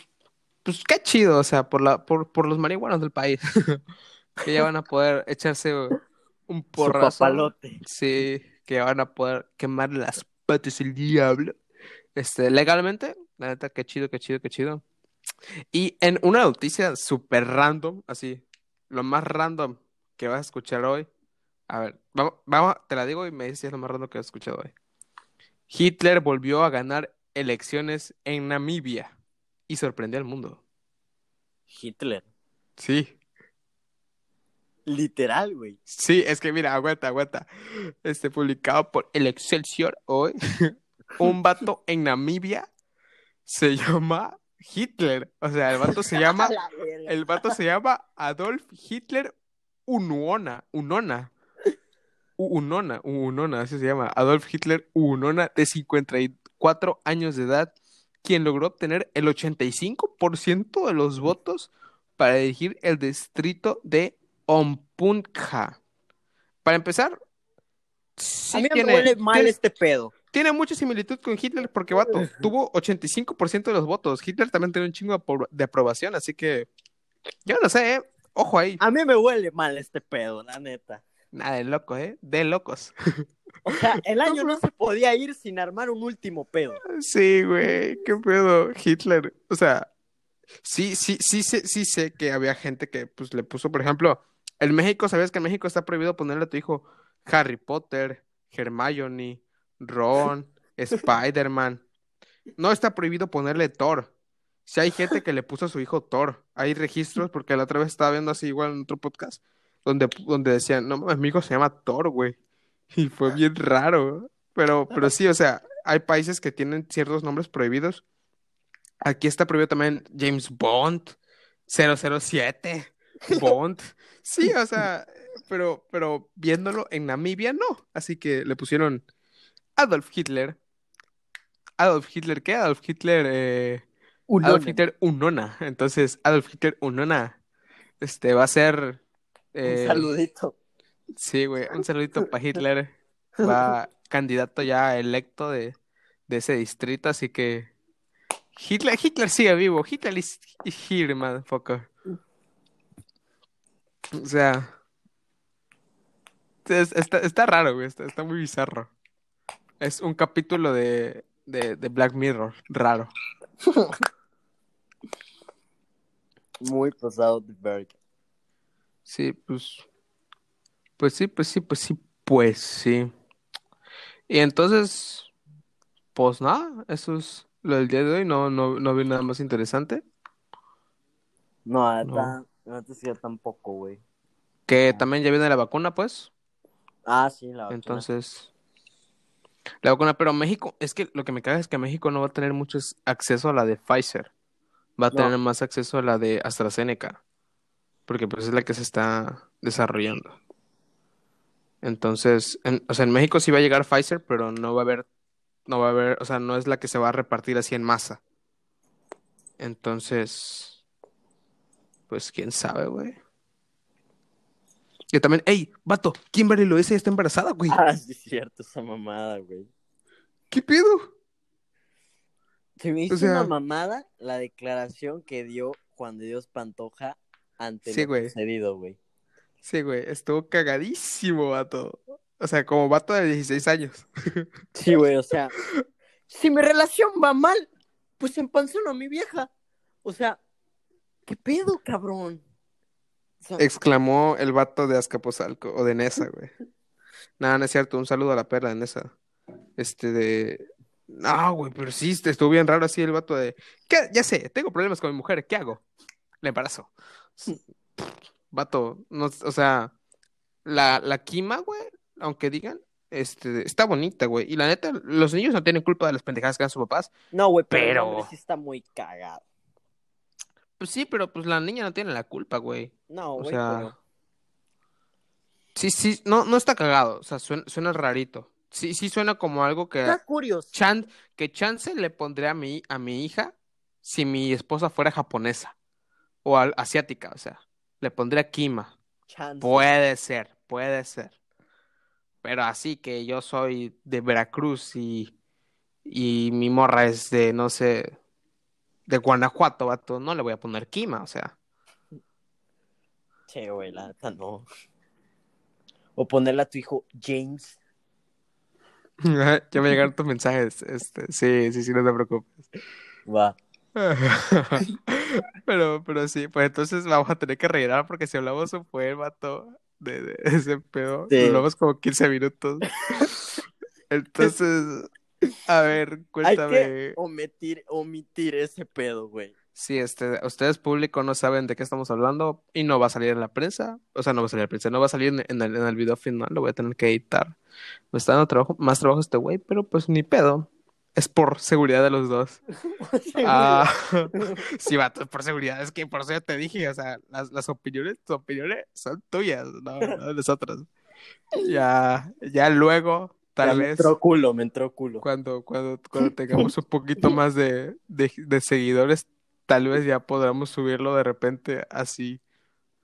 pues qué chido, o sea, por la, por, por los marihuanos del país, que ya van a poder echarse un Su porrazo. papalote. Sí, que van a poder quemar las patas el diablo. Este, legalmente, la neta, qué chido, qué chido, qué chido. Y en una noticia súper random, así, lo más random que vas a escuchar hoy. A ver, vamos, vamos, te la digo y me dices si es lo más random que has escuchado hoy. Hitler volvió a ganar elecciones en Namibia y sorprendió al mundo. Hitler. Sí, Literal, güey. sí, es que mira, aguanta, aguanta. Este, publicado por el Excelsior hoy, un vato en Namibia se llama Hitler. O sea, el vato se llama, el vato se llama Adolf Hitler Unuona, Unona. U- Unona, Unona, así se llama. Adolf Hitler Unona, de 54 años de edad, quien logró obtener el 85% de los votos para dirigir el distrito de Ompunja. Para empezar, sí a mí tiene, me huele mal tiene- este pedo. Tiene mucha similitud con Hitler porque, vato, tuvo 85% de los votos. Hitler también tiene un chingo de apro- de aprobación, así que yo no sé, ¿eh? Ojo ahí. A mí me huele mal este pedo, la neta. Nada de loco, ¿eh? De locos. O sea, el año no se podía ir sin armar un último pedo. Sí, güey, qué pedo, Hitler. O sea, sí, sí, sí, sé- sí sé que había gente que pues le puso, por ejemplo, en México, ¿sabías que en México está prohibido ponerle a tu hijo Harry Potter, Hermione, Ron, Spider-Man? No está prohibido ponerle Thor. Si hay gente que le puso a su hijo Thor, hay registros, porque la otra vez estaba viendo así igual en otro podcast, donde, donde decían, no mi hijo se llama Thor, güey. Y fue bien raro. Pero, pero sí, o sea, hay países que tienen ciertos nombres prohibidos. Aquí está prohibido también James Bond, 007, Bond. Sí, o sea, pero, pero viéndolo en Namibia no. Así que le pusieron Adolf Hitler. Adolf Hitler, ¿qué? Adolf Hitler, eh, Adolf Hitler Unona. Entonces, Adolf Hitler Unona, este, va a ser... eh, Un saludito. Sí, güey, un saludito para Hitler. Va candidato ya electo de, de ese distrito, así que Hitler, Hitler sigue vivo. Hitler is, is here, motherfucker. O sea, es- está, está raro, güey, está, está muy bizarro. Es un capítulo de, de, de Black Mirror, raro. Muy pasado de verga. Sí, pues, pues sí, pues sí, pues sí, pues sí. Y entonces, pues nada, eso es lo del día de hoy, no, no, no vi nada más interesante. No, No. sí, yo tampoco, güey. Que No. también ya viene la vacuna, pues. Ah, sí, la vacuna. Entonces, la vacuna, pero México, es que lo que me caga es que México no va a tener mucho es- acceso a la de Pfizer. Va a No. tener más acceso a la de AstraZeneca. Porque pues es la que se está desarrollando. Entonces, en- o sea, en México sí va a llegar Pfizer, pero no va a haber, no va a haber, o sea, no es la que se va a repartir así en masa. Entonces, pues quién sabe, güey. Y también, hey, vato, Kimberly Loaiza ya está embarazada, güey. Ah, sí, es cierto, esa mamada, güey. ¿Qué pedo? Se me hizo O sea- una mamada la declaración que dio Juan de Dios Pantoja ante Sí, lo güey. sucedido, güey. Sí, güey, estuvo cagadísimo, vato. O sea, como vato de 16 años. Sí, güey, o sea, si mi relación va mal, pues empanzono a mi vieja. O sea, ¿qué pedo, cabrón? Exclamó el vato de Azcapotzalco o de Nesa, güey. Nada, no es cierto. Un saludo a la perra de Nesa. Este de. No, güey, pero sí, este, estuvo bien raro así el vato de. ¿Qué? Ya sé, tengo problemas con mi mujer, ¿qué hago? Le embarazo. Vato, no, o sea, la, la quima, güey, aunque digan, este, está bonita, güey. Y la neta, los niños no tienen culpa de las pendejadas que hacen sus papás. no, güey, pero, sí está muy cagado. Pues sí, pero pues la niña no tiene la culpa, güey. No, O güey, sea, pero... sí, sí, no, no está cagado, o sea, suena, suena rarito. Sí, sí suena como algo que, Está curioso. chan, que chance le pondré a mi, a mi hija si mi esposa fuera japonesa o al- asiática, o sea, le pondría Kima. Chance. Puede ser, puede ser. Pero así que yo soy de Veracruz y, y mi morra es de, no sé, de Guanajuato, vato, no le voy a poner Kima, o sea. Sí, güey, la neta no. O ponerle a tu hijo James. Ya me llegaron tus mensajes, este, sí, sí, sí, no te preocupes. Va. Pero, pero sí, pues entonces vamos a tener que rellenar porque si hablamos un buen vato de, de ese pedo, Sí. hablamos como 15 minutos. Entonces, a ver, Hay cuéntame. que omitir, omitir ese pedo, güey. Sí, este, ustedes público no saben de qué estamos hablando y no va a salir en la prensa, o sea, no va a salir en la prensa, no va a salir en, en el, en el video final, lo voy a tener que editar. Me está dando trabajo, más trabajo este güey, pero pues ni pedo. Es por seguridad de los dos. Ah, sí, vato, por seguridad, es que por eso ya te dije, o sea, las, las opiniones, tus opiniones son tuyas, no, no de nosotros. Ya, ya luego, tal me vez, entró culo, me entró culo. cuando, cuando, cuando tengamos un poquito más de, de, de seguidores, tal vez ya podamos subirlo de repente así.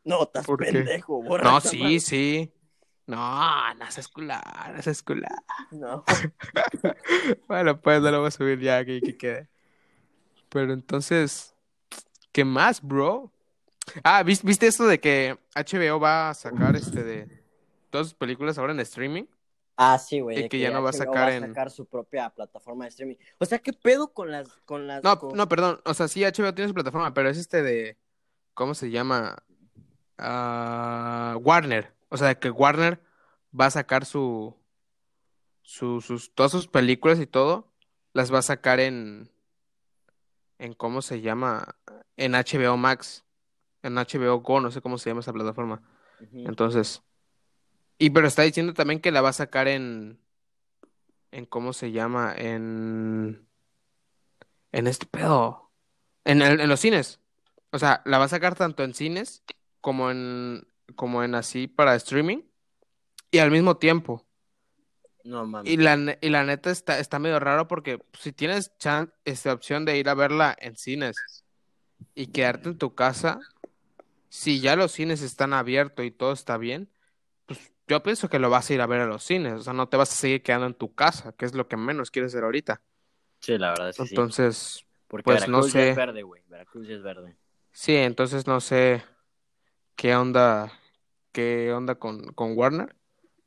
No, estás pendejo, borra No, sí, sí. No, no es cular, no es cular. No. Bueno, pues no lo voy a subir ya aquí que quede. Pero entonces, ¿qué más, bro? Ah, ¿vis- ¿viste esto de que HBO va a sacar este de todas sus películas ahora en streaming? Ah, sí, güey. Y que ya no va a sacar va a en- sacar su propia plataforma de streaming. O sea, ¿qué pedo con las, con las, No, con- no, perdón. O sea, sí, HBO tiene su plataforma, pero es este de. ¿Cómo se llama? Ah, Warner. O sea, que Warner va a sacar su, su, sus, todas sus películas y todo, las va a sacar en, en ¿cómo se llama? En HBO Max, en HBO Go, no sé cómo se llama esa plataforma. Entonces, y pero está diciendo también que la va a sacar en, en ¿cómo se llama? En, en este pedo, en, el- en los cines. O sea, la va a sacar tanto en cines como en, como en así para streaming y al mismo tiempo. No mames. Y la, y la neta está, está medio raro porque si tienes chan- esta opción de ir a verla en cines y quedarte en tu casa, si ya los cines están abiertos y todo está bien, yo pienso que lo vas a ir a ver a los cines, o sea, no te vas a seguir quedando en tu casa, que es lo que menos quieres hacer ahorita. Sí, la verdad es que sí. Entonces, Porque pues, no Veracruz ya sé. es verde, güey. Veracruz ya es verde. sí, entonces no sé qué onda, qué onda con, con Warner.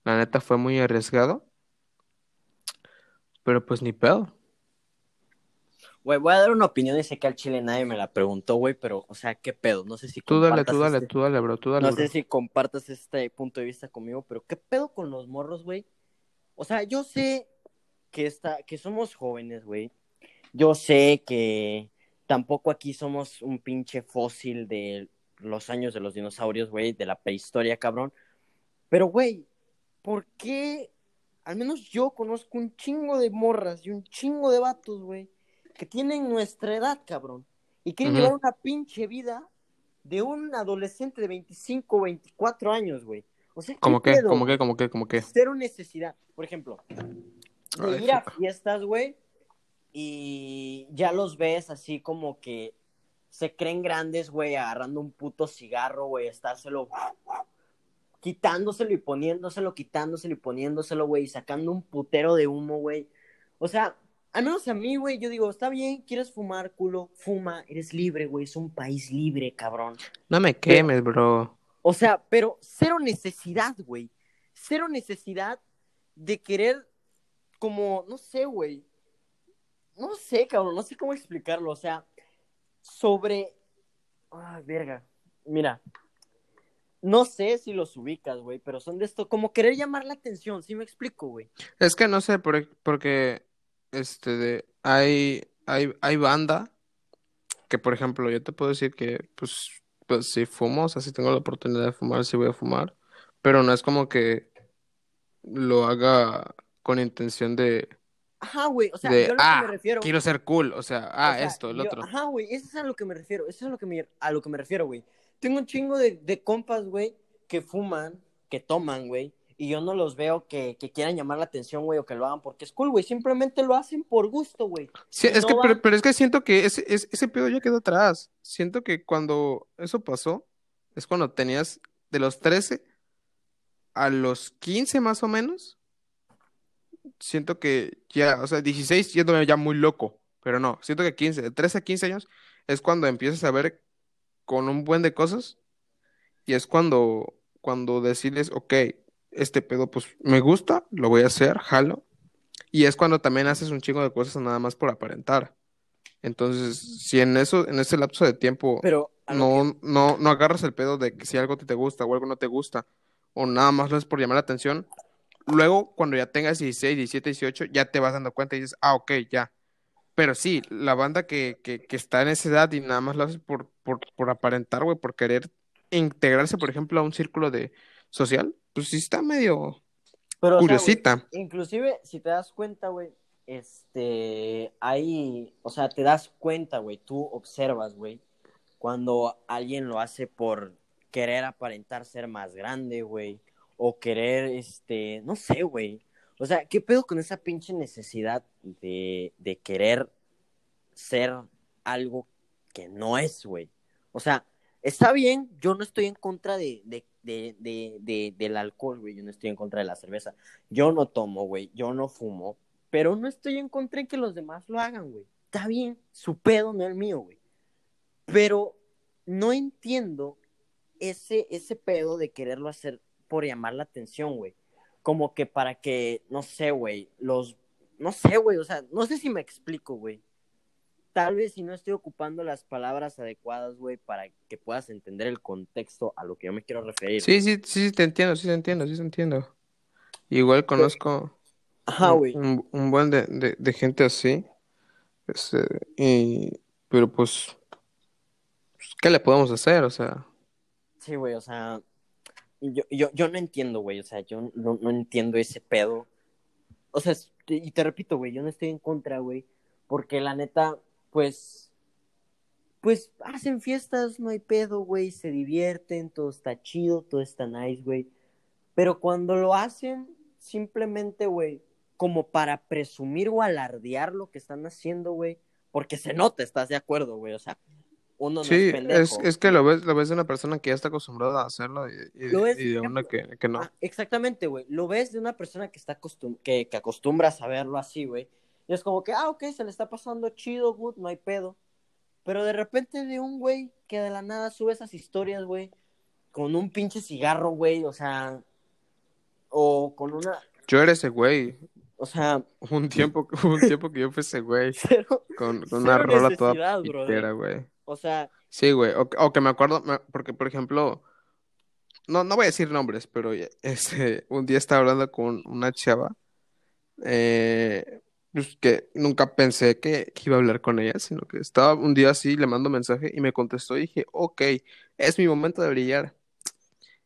La neta fue muy arriesgado. Pero pues ni pedo. Güey, voy a dar una opinión y sé que al chile nadie me la preguntó, güey, pero, o sea, ¿qué pedo? No sé si Tú dale, tú dale, este- tú dale, bro, tú dale, No bro. sé si compartas este punto de vista conmigo, pero ¿qué pedo con los morros, güey? O sea, yo sé que está, que somos jóvenes, güey, yo sé que tampoco aquí somos un pinche fósil de los años de los dinosaurios, güey, de la prehistoria, cabrón. Pero, güey, ¿por qué? Al menos yo conozco un chingo de morras y un chingo de vatos, güey, que tienen nuestra edad, cabrón. Y quieren Ujú. llevar una pinche vida de un adolescente de 25 o 24 años, güey. O sea, ¿qué ¿Cómo qué? ¿Cómo qué? ¿Cómo qué? ¿Cómo qué? Cero necesidad. Por ejemplo, de ir a fiestas, güey, y ya los ves así como que se creen grandes, güey, agarrando un puto cigarro, güey, estárselo quitándoselo y poniéndoselo, quitándoselo y poniéndoselo, güey, y sacando un putero de humo, güey. O sea, al menos a mí, güey, yo digo, está bien, quieres fumar, culo, fuma, eres libre, güey, es un país libre, cabrón. No me quemes, bro. O sea, pero cero necesidad, güey. Cero necesidad de querer, como, no sé, güey. No sé, cabrón, no sé cómo explicarlo. O sea, sobre. Ay, verga. Mira. No sé si los ubicas, güey, pero son de esto, como querer llamar la atención, ¿sí me explico, güey? Es que no sé, por- porque este de hay, hay, hay banda que, por ejemplo, yo te puedo decir que, pues, pues si fumo, o sea, si tengo la oportunidad de fumar, sí voy a fumar, pero no es como que lo haga con intención de, Ajá, güey, o sea, de yo a lo que ah, me refiero. quiero ser cool, o sea, ah, O sea, esto, el yo- otro. Ajá, güey, eso es a lo que me refiero, eso es a lo que me, a lo que me refiero, güey. Tengo un chingo de, de compas, güey, que fuman, que toman, güey, y yo no los veo que, que quieran llamar la atención, güey, o que lo hagan porque es cool, güey, simplemente lo hacen por gusto, güey. Sí, es no que, pero, es que siento que ese, ese, ese pedo ya quedó atrás. Siento que cuando eso pasó, es cuando tenías de los 13 a los 15 más o menos. Siento que ya, o sea, 16 yéndome ya muy loco, pero no, siento que 15, de 13 a 15 años es cuando empiezas a ver con un buen de cosas y es cuando, cuando decides, ok, este pedo pues me gusta, lo voy a hacer, jalo. Y es cuando también haces un chingo de cosas nada más por aparentar. Entonces, si en eso, en ese lapso de tiempo Pero no, no, no agarras el pedo de que si algo te gusta o algo no te gusta, o nada más lo haces por llamar la atención, luego cuando ya tengas 16, 17, 18, ya te vas dando cuenta y dices, ah, ok, ya. Pero sí, la banda que, que, que está en esa edad y nada más lo hace por, por, por aparentar, güey, por querer integrarse, por ejemplo, a un círculo de social, pues sí está medio Pero, o sea, güey, curiosita. inclusive, si te das cuenta, güey, este, ahí, o sea, te das cuenta, güey, tú observas, güey, cuando alguien lo hace por querer aparentar ser más grande, güey, o querer, este, no sé, güey, o sea, ¿qué pedo con esa pinche necesidad de, de querer ser algo que no es, güey? O sea, está bien, yo no estoy en contra de, de, de, de, de- del alcohol, güey, yo no estoy en contra de la cerveza. Yo no tomo, güey, yo no fumo, pero no estoy en contra de que los demás lo hagan, güey. Está bien, su pedo, no el mío, güey. Pero no entiendo ese, ese pedo de quererlo hacer por llamar la atención, güey. Como que para que, no sé, güey, los... No sé, güey, o sea, no sé si me explico, güey. Tal vez si no estoy ocupando las palabras adecuadas, güey, para que puedas entender el contexto a lo que yo me quiero referir. Sí, sí, sí, te entiendo, sí te entiendo, sí te entiendo. Igual conozco Ajá, un, un- un buen de, de- de gente así. Este, y, pero pues, pues, ¿qué le podemos hacer? O sea, Sí, güey, o sea, yo, yo, yo no entiendo, güey, o sea, yo no, no entiendo ese pedo. O sea, y te repito, güey, yo no estoy en contra, güey, porque la neta, pues, pues hacen fiestas, no hay pedo, güey, se divierten, todo está chido, todo está nice, güey. Pero cuando lo hacen, simplemente, güey, como para presumir o alardear lo que están haciendo, güey, porque se nota, ¿estás de acuerdo, güey? O sea, uno no sí, es pendejo. es que lo ves, lo ves de una persona que ya está acostumbrada a hacerlo y, y- Lo ves, y de una que, que no. Ah, exactamente, güey. Lo ves de una persona que está acostum que, que acostumbra a saberlo así, güey. Y es como que, ah, ok, se le está pasando chido, good, no hay pedo. Pero de repente de un güey que de la nada sube esas historias, güey, con un pinche cigarro, güey, o sea, o con una, Yo era ese güey. o sea, Un tiempo, un tiempo que yo fui ese güey. cero, Con, con una rola toda pitera, güey. o sea, Sí, güey. O, o que me acuerdo, porque por ejemplo, no, no voy a decir nombres, pero este, un día estaba hablando con una chava. eh, pues que nunca pensé que, que iba a hablar con ella, sino que estaba un día así, le mando mensaje y me contestó y dije, ok, es mi momento de brillar.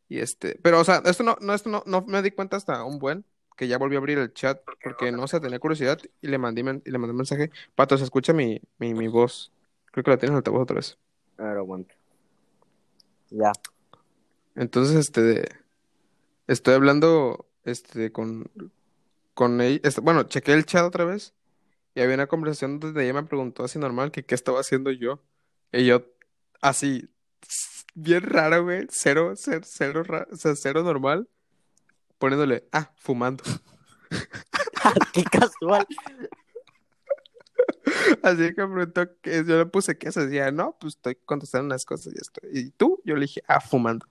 Y este, pero o sea, esto no, no, esto no, no me di cuenta hasta un buen, que ya volví a abrir el chat porque no sé, tenía curiosidad y le mandé, y le mandé un mensaje. Pato, se escucha mi, mi, mi voz. Creo que la tienes en altavoz otra vez. A ver, aguanta. Ya. Entonces, este, estoy hablando, este, con, con ella, este, bueno, chequé el chat otra vez y había una conversación donde ella me preguntó así normal que qué estaba haciendo yo. Y yo, así, bien raro, güey, cero, cero, cero, o sea, cero normal, poniéndole, ah, fumando. Qué casual. Así que me preguntó que yo le puse qué se decía, no, pues estoy contestando unas cosas y esto. Y tú, yo le dije, ah, fumando.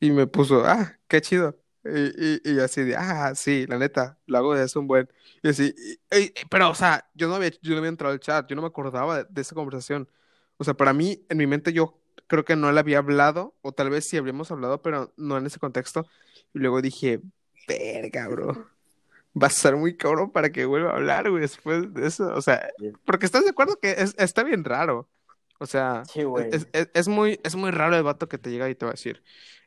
Y me puso, ah, qué chido. Y, y, y así de, ah, sí, la neta, lo hago de eso un buen. Y así, y- y- pero, o sea, yo no había, yo no había entrado al chat, yo no me acordaba de, de esa conversación. O sea, para mí, en mi mente, yo creo que no le había hablado, o tal vez sí habríamos hablado, pero no en ese contexto. Y luego dije, verga, bro. Va a ser muy cabrón para que vuelva a hablar, güey, después de eso. O sea, porque estás de acuerdo que es- está bien raro. O sea, Sí, güey. es, es- es muy, es muy raro el vato que te llega y te va a decir,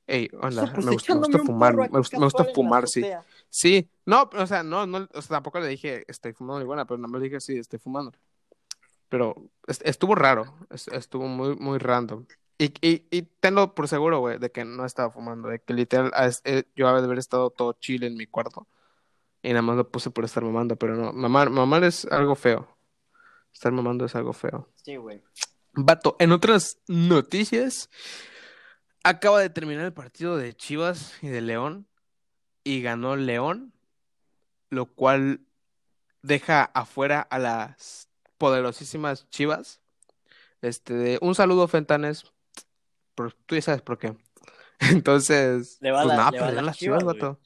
hey, hola, Pues me, gusta, me gusta fumar, me gusta, me gusta fumar, sí. Sí, no, o sea, no, no, o sea, tampoco le dije, estoy fumando iguana, pero nada más le dije, sí, estoy fumando. Pero est- estuvo raro, est- estuvo muy, muy random. Y, y, y tenlo por seguro, güey, de que no estaba fumando, de que literal eh, yo había de haber estado todo chill en mi cuarto y nada más lo puse por estar mamando, pero no, mamar, mamar es algo feo. Estar mamando es algo feo. Sí, güey. Vato, en otras noticias, acaba de terminar el partido de Chivas y de León y ganó León, lo cual deja afuera a las poderosísimas Chivas. Este, un saludo, Fentanes, tú ya sabes por qué. Entonces, Le va pues la- nada, le va a perdieron las las Chivas, Chivas, vato.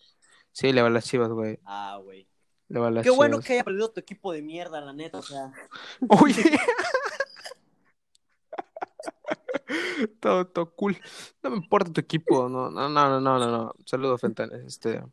Sí, le va a las Chivas, güey. Ah, güey. Le va a las Qué bueno Chivas. que haya perdido tu equipo de mierda, la neta. O sea, Oye. todo, todo cool. No me importa tu equipo, no, no, no, no, no, no, no. Saludos, Fentanes. Este,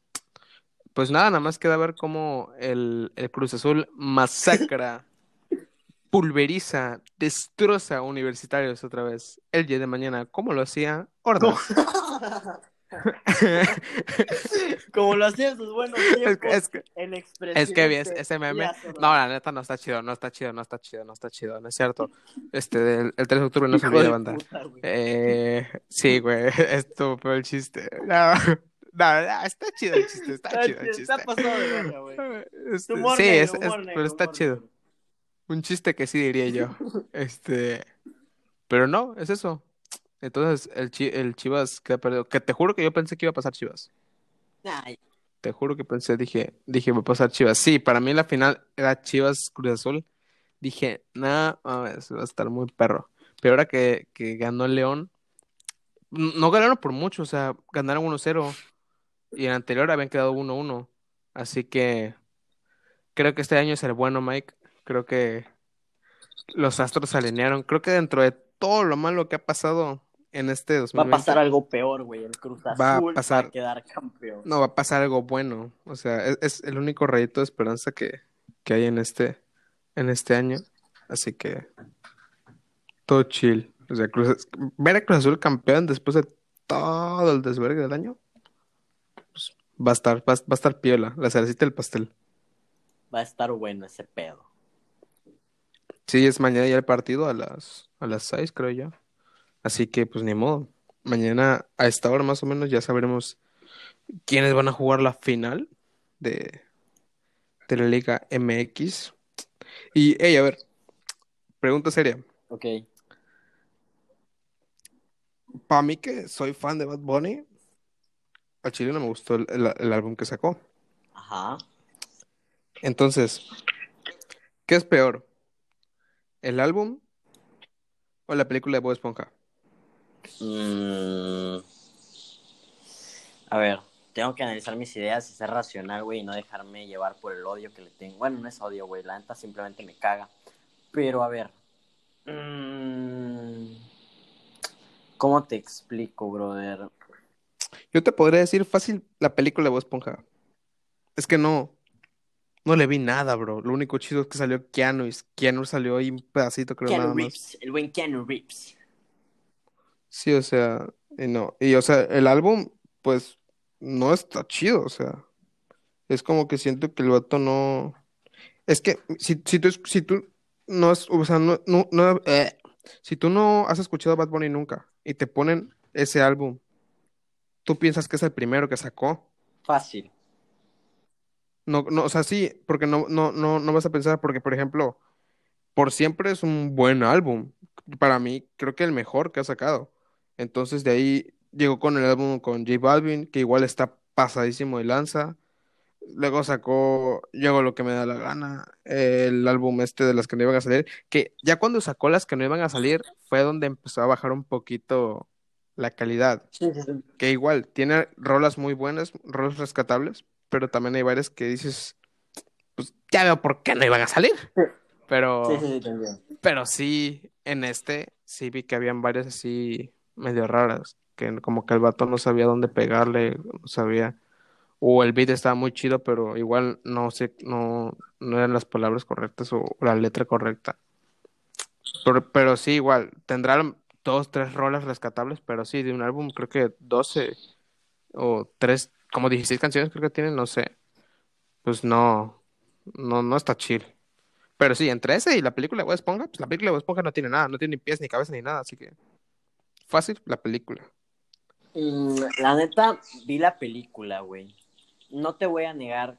pues nada, nada más queda ver cómo el, el Cruz Azul masacra, pulveriza, destroza a universitarios otra vez el día de mañana. ¿Cómo lo hacía? Ordaz. como lo hacían sus buenos es, tiempos, que- es que, el es que ese meme. No, la neta no está chido, no está chido, no está chido, no está chido, no es cierto. Este, el, el 3 de octubre no se de banda. puta, güey. Eh, sí, güey, estuvo feo el chiste. No, no, no, está chido el chiste, está, Está chido el chiste. está pasado de verga, güey. Este, Humor sí, negro, es, es- humor negro, pero está humor chido. negro. Un chiste que sí diría yo. Este, pero no, es eso. Entonces, el, Chi- el Chivas queda perdido. Que te juro que yo pensé que iba a pasar Chivas. Ay, Te juro que pensé, dije, dije, va a pasar Chivas. Sí, para mí la final era Chivas Cruz Azul. Dije, mames, va a estar muy perro. Pero ahora que, que ganó el León, n- no ganaron por mucho, o sea, ganaron 1-0. Y en el anterior habían quedado 1-1. Así que creo que este año es el bueno, Mike. Creo que los astros se alinearon. Creo que dentro de todo lo malo que ha pasado en este va a 2020, pasar algo peor, güey. El Cruz Azul Va a va a, pasar- quedar campeón. no va a pasar algo bueno. O sea, es, es el único rayito de esperanza que, que hay en este, en este año. Así que todo chill. O sea, Cruz- ver a Cruz Azul campeón después de todo el desvergue del año, pues, va a estar, va, a- va a estar piola, la cerecita del pastel. Va a estar bueno ese pedo. Sí, es mañana ya el partido a las, a las 6, creo yo. Así que, pues ni modo. Mañana a esta hora más o menos ya sabremos quiénes van a jugar la final de, de la Liga MX. Y, hey, a ver, pregunta seria. Ok. Para mí que soy fan de Bad Bunny, a Chile no me gustó el, el- el álbum que sacó. Ajá. Entonces, ¿qué es peor? ¿El álbum o la película de Bob Esponja? Mm. A ver, tengo que analizar mis ideas y ser racional, güey, y no dejarme llevar por el odio que le tengo. Bueno, no es odio, güey, la neta simplemente me caga. Pero, a ver. mm, ¿Cómo te explico, brother? Yo te podría decir fácil la película de Bob Esponja. Es que no, No le vi nada, bro. Lo único chido es que salió Keanu y Keanu salió ahí un pedacito, creo, Keanu nada más. Reeves, el buen Keanu Reeves. Sí, o sea, y no. Y o sea, el álbum, pues, no está chido, o sea. Es como que siento que el vato no. Es que si, si tú, si tú no has, o sea, no, no, no, eh, si tú no has escuchado Bad Bunny nunca y te ponen ese álbum, tú piensas que es el primero que sacó. Fácil. No, no, o sea, sí, porque no, no, no, no vas a pensar, porque, por ejemplo, Por Siempre es un buen álbum. Para mí, creo que el mejor que ha sacado. Entonces, de ahí llegó con el álbum con J Balvin, que igual está pasadísimo de lanza. Luego sacó Llegó lo que me da la gana, el álbum este de las que no iban a salir, que ya cuando sacó las que no iban a salir fue donde empezó a bajar un poquito la calidad. Sí, sí, sí. Que igual tiene rolas muy buenas, rolas rescatables, pero también hay varias que dices, pues ya veo por qué no iban a salir. Pero, Sí, pero sí, en este sí vi que habían varias así medio raras, que como que el vato no sabía dónde pegarle, no sabía, o el beat estaba muy chido, pero igual no sé, no, no eran las palabras correctas o la letra correcta. Pero, pero sí, igual, tendrán dos, tres rolas rescatables, pero sí, de un álbum creo que 12 o tres, como 16 canciones creo que tiene, no sé. Pues no, no, no está chill. Pero sí, entre ese y la película de Bob Esponja, pues la película de Bob Esponja no tiene nada, no tiene ni pies, ni cabeza, ni nada, así que fácil la película. Mm, la neta, vi la película, güey. No te voy a negar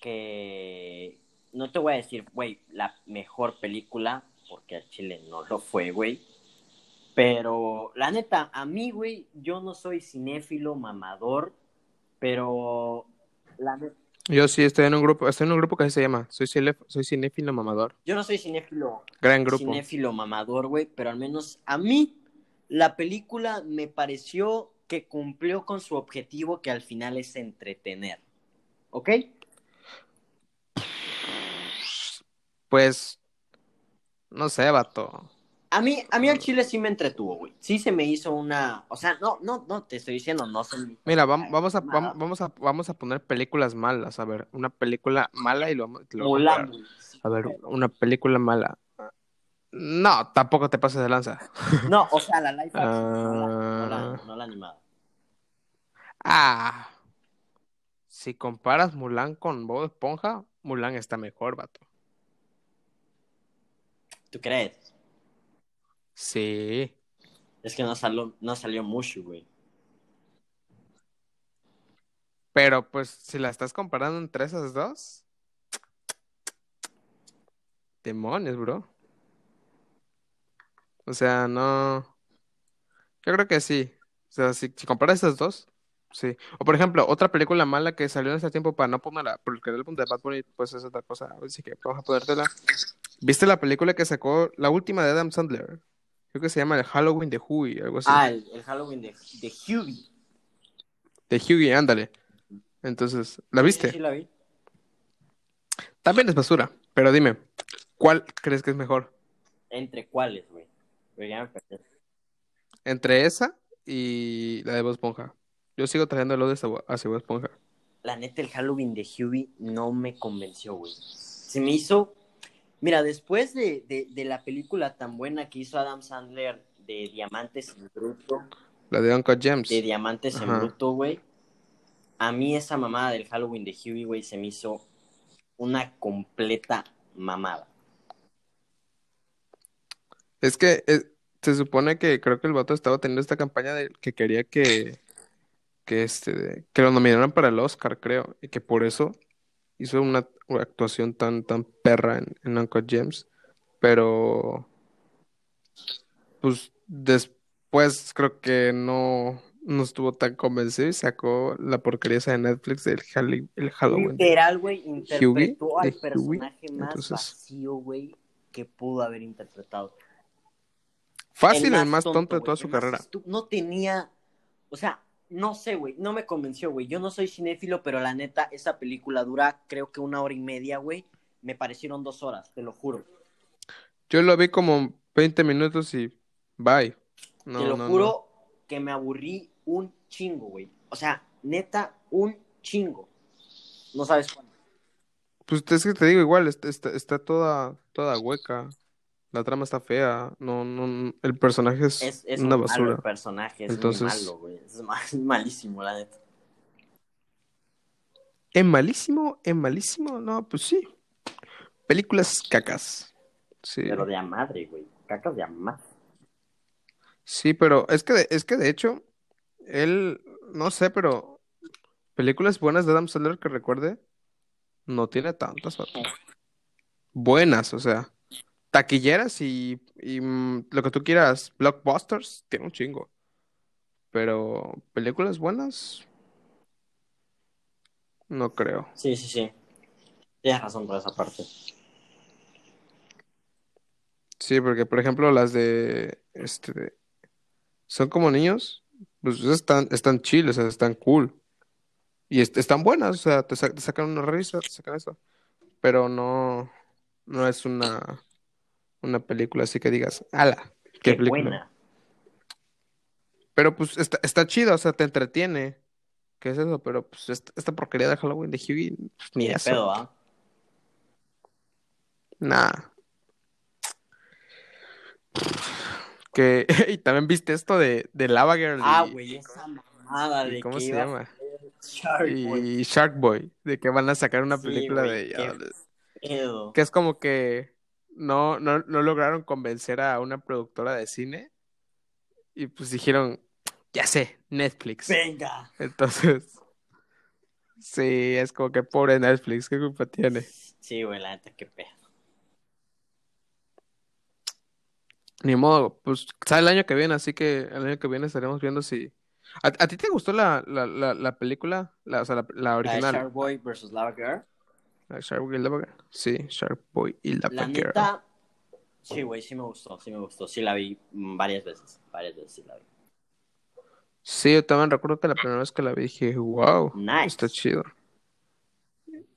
que. No te voy a decir, güey, la mejor película, porque al chile no lo fue, güey. Pero, la neta, a mí, güey, yo no soy cinéfilo mamador, pero. La neta, Yo sí estoy en un grupo, estoy en un grupo que se llama, soy, soy cinéfilo mamador, yo no soy cinéfilo gran grupo. cinéfilo mamador, güey, pero al menos a mí la película me pareció que cumplió con su objetivo que al final es entretener. ¿Ok? Pues, no sé, vato. A mí, a mí al chile sí me entretuvo, güey. Sí se me hizo una... O sea, no, no, no, te estoy diciendo, no son... Mira, vam- vamos a, vamos a, vamos a poner películas malas, a ver, una película mala y lo, vamos- lo a. A ver, una película mala. No, tampoco te pases de lanza. No, o sea, la live action, no, la, no, la, Ah. no la animada. Ah, si comparas Mulan con Bob Esponja, Mulan está mejor, vato. ¿Tú crees? Sí, Es que no salió, no salió mucho, güey. pero pues si la estás comparando entre esas dos, demonios, bro. O sea, no. Yo creo que sí. O sea, si, si comparas esas dos, sí. O por ejemplo, otra película mala que salió en ese tiempo para no ponerla, porque el punto de Bad Bunny, pues es otra cosa. Así que vamos a ponértela. ¿Viste la película que sacó, la última de Adam Sandler? Creo que se llama El Halloween de Huey, algo así. Ah, el, el Halloween de, de Hubie. De Huey, ándale. Entonces, ¿la viste? Sí, sí, la vi. También es basura, pero dime, ¿cuál crees que es mejor? ¿Entre cuáles, güey? Pero ya me perdí. Entre esa y la de Bob Esponja. Yo sigo trayendo el odio hacia Bob- Esponja. La neta, el Halloween de Hubie no me convenció, güey. Se me hizo. Mira, después de, de, de la película tan buena que hizo Adam Sandler de Diamantes en Bruto, La de Uncle James. de Diamantes en. Bruto, güey, a mí esa mamada del Halloween de Hubie, güey, se me hizo una completa mamada. Es que eh, se supone que creo que el vato estaba teniendo esta campaña de que quería que, que, este, que lo nominaran para el Oscar, creo, y que por eso hizo una, una actuación tan, tan perra en, en Uncle James, pero pues después creo que no, no estuvo tan convencido y sacó la porquería esa de Netflix del el Halloween. Literal, güey, interpretó al Hughie, personaje más entonces- vacío, güey, que pudo haber interpretado. Fácil, el más tonto de toda su carrera. No tenía, o sea, no sé, güey, no me convenció, güey. Yo no soy cinéfilo, pero la neta, esa película dura creo que una hora y media, güey. Me parecieron dos horas, te lo juro. Yo lo vi como 20 minutos y bye. No, te lo no, juro no. que me aburrí un chingo, güey. O sea, neta, un chingo. No sabes cuándo. Pues es que te digo igual, está, está, está toda, toda hueca. La trama está fea. No, no, el personaje es, Es, es una muy malo basura. el personaje, es Entonces- malo, güey. Es ma- malísimo, la neta. ¿Es malísimo? ¿Es malísimo? No, pues sí. Películas cacas. Sí. Pero de a madre, güey. Cacas de a madre. Sí, pero es que de, es que de hecho, él, no sé, pero películas buenas de Adam Sandler que recuerde, no tiene tantas. Buenas, o sea, taquilleras y, y, mm, lo que tú quieras, blockbusters, tiene un chingo. Pero películas buenas, no creo. Sí, sí, sí. Tienes razón por esa parte. Sí, porque por ejemplo las de este son como niños, pues están, están sea, están cool. Y est- están buenas, o sea, te, sa- te sacan una risa, te sacan eso. Pero no, no es una, una película así que digas, ala, qué Qué película. buena. Pero pues está, está chida, o sea, te entretiene. ¿Qué es eso? Pero pues esta, esta porquería de Halloween de Hughie, pues, ni eso. pedo, ¿ah? Nah. Que, y también viste esto de, de Lava Girl Ah, güey, esa mamada de ¿cómo que se llama? Shark. Y Shark Boy, de que van a sacar una Sí, película de ella. Que es como que no, no, no lograron convencer a una productora de cine y pues dijeron, ya sé, Netflix. Venga. Entonces, sí, es como que pobre Netflix, ¿qué culpa tiene? Sí, güey, la neta, qué pedo. Ni modo, pues sale el año que viene, así que el año que viene estaremos viendo si... ¿A, a ti te gustó la, la, la, la película? La, o sea, la, la original. Shark Boy versus Lava Girl. La Shark Boy y Lava Girl. Sí, Shark Boy y Lava La Girl. neta, sí, güey, sí me gustó, sí me gustó. Sí la vi varias veces, varias veces sí la vi. Sí, yo también recuerdo que la primera vez que la vi dije, wow, Nice. está chido.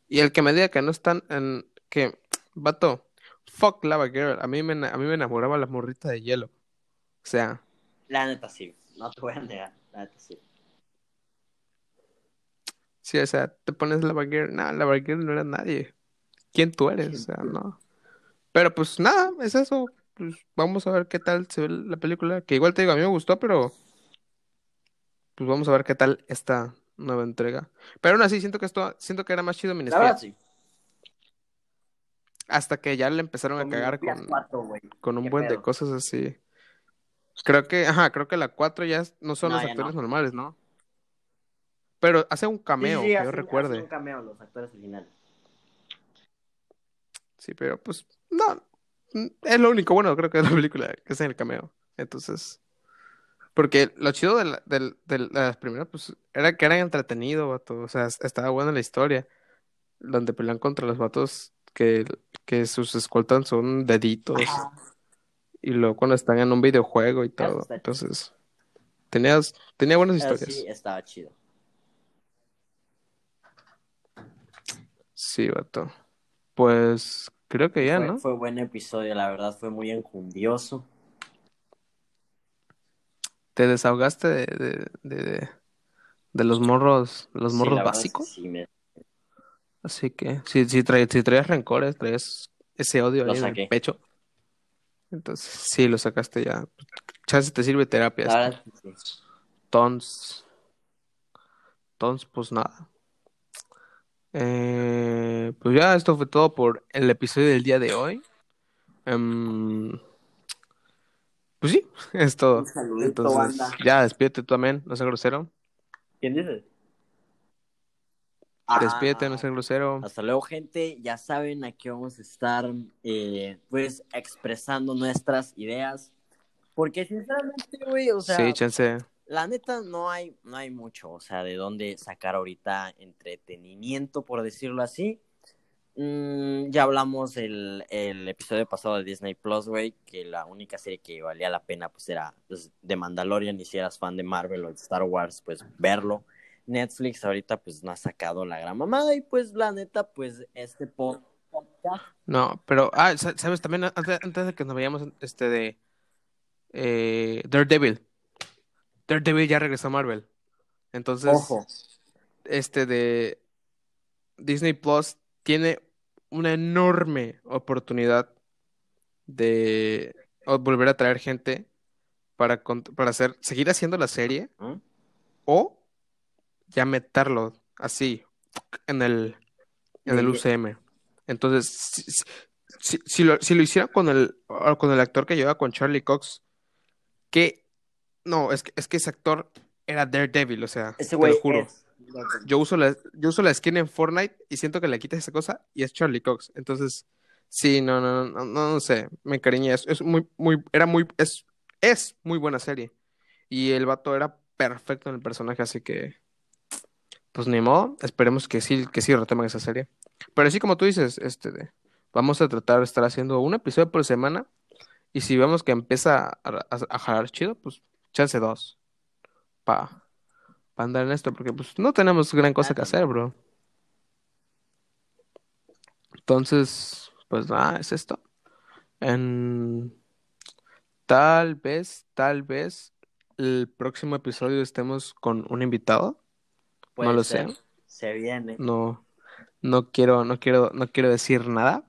Y el que me diga que no están en... que, vato, fuck Lava Girl. A mí me, a mí me enamoraba la morrita de hielo. O sea, La neta, sí, no te voy a negar, la neta, sí. Sí, o sea, te pones Lava Girl. No, Lava Girl no era nadie. ¿Quién tú eres? O ¿Quién sea, no. Pero pues nada, es eso. Pues vamos a ver qué tal se ve la película. Que igual te digo, a mí me gustó, pero pues vamos a ver qué tal esta nueva entrega. Pero aún así, siento que esto, siento que era más chido La Minisphere. verdad, sí. Hasta que ya le empezaron a cagar con, 4, güey. con un ¿Qué buen de cosas así. Creo que, ajá, creo que la 4 ya no son No, los ya actores no. normales, ¿no? Pero hace un cameo, sí, que yo recuerde. hacen un cameo los actores originales. Sí, pero pues, no. Es lo único bueno, creo que de la película, que es en el cameo. Entonces. Porque lo chido de, la, del- del- de las primeras, pues, era que eran entretenidos, vato. O sea, es- estaba buena la historia. Donde pelean contra los vatos que, que sus escoltas son deditos. Ajá. Y luego cuando están en un videojuego y todo. Entonces, tenías, tenía buenas historias. sí, estaba chido. Sí, vato. Pues, creo que ya, fue, ¿no? fue buen episodio, la verdad, fue muy enjundioso. Te desahogaste de, de, de, de los morros, los Sí, morros que básicos. sí, me- Así que, si, si, trae- si traías rencores, traías ese odio Lo ahí en el pecho. Entonces, sí, lo sacaste ya. Chance te sirve terapia. La esto. verdad es que sí. Tons. Tons, pues nada. Eh, pues ya, esto fue todo por el episodio del día de hoy. Em, pues sí, es todo. Un saludito, Entonces, banda. ya, despídete tú también, no seas grosero. ¿Quién dice? Despídete, no Ah, seas grosero. Hasta luego, gente. Ya saben, aquí vamos a estar, eh, pues, expresando nuestras ideas. Porque, sinceramente, güey, o sea, Sí, chance. La neta no hay, no hay mucho, o sea, de dónde sacar ahorita entretenimiento, por decirlo así. Mm, ya hablamos el, el episodio pasado de Disney Plus, güey, que la única serie que valía la pena, pues, era pues, de Mandalorian, y si eras fan de Marvel o de Star Wars, pues, verlo. Netflix ahorita, pues, no ha sacado la gran mamada, y pues, la neta, pues, este po- podcast No, pero, ah, sa- sabes, también antes, antes de que nos vayamos, este de eh, Daredevil. Daredevil ya regresó a Marvel. Entonces, Ojo, este de Disney Plus tiene una enorme oportunidad de volver a traer gente para, para hacer, seguir haciendo la serie ¿Mm? o ya meterlo así en el, en el UCM. Entonces, si, si- si- si lo, si lo hicieran con el, con el actor que lleva con Charlie Cox, que no, es que, es que ese actor era Daredevil, o sea, Ese te lo juro. es- Yo uso la, yo uso la skin en Fortnite y siento que le quitas esa cosa y es Charlie Cox. Entonces, sí, no, no, no, no, no sé, me encariñé. Es, es muy, muy, era muy, es, es muy buena serie. Y el vato era perfecto en el personaje, así que, pues ni modo, esperemos que sí, que sí retomen esa serie. Pero sí, como tú dices, este, vamos a tratar de estar haciendo un episodio por semana. Y si vemos que empieza a, a, a jalar chido, pues chance dos. Pa, pa andar en esto, porque pues no tenemos gran cosa que Ah, hacer, bro. Entonces, pues nada, es esto. En... Tal vez, tal vez el próximo episodio estemos con un invitado. puede no lo ser. sé. Se viene. No, no quiero, no quiero, no quiero decir nada,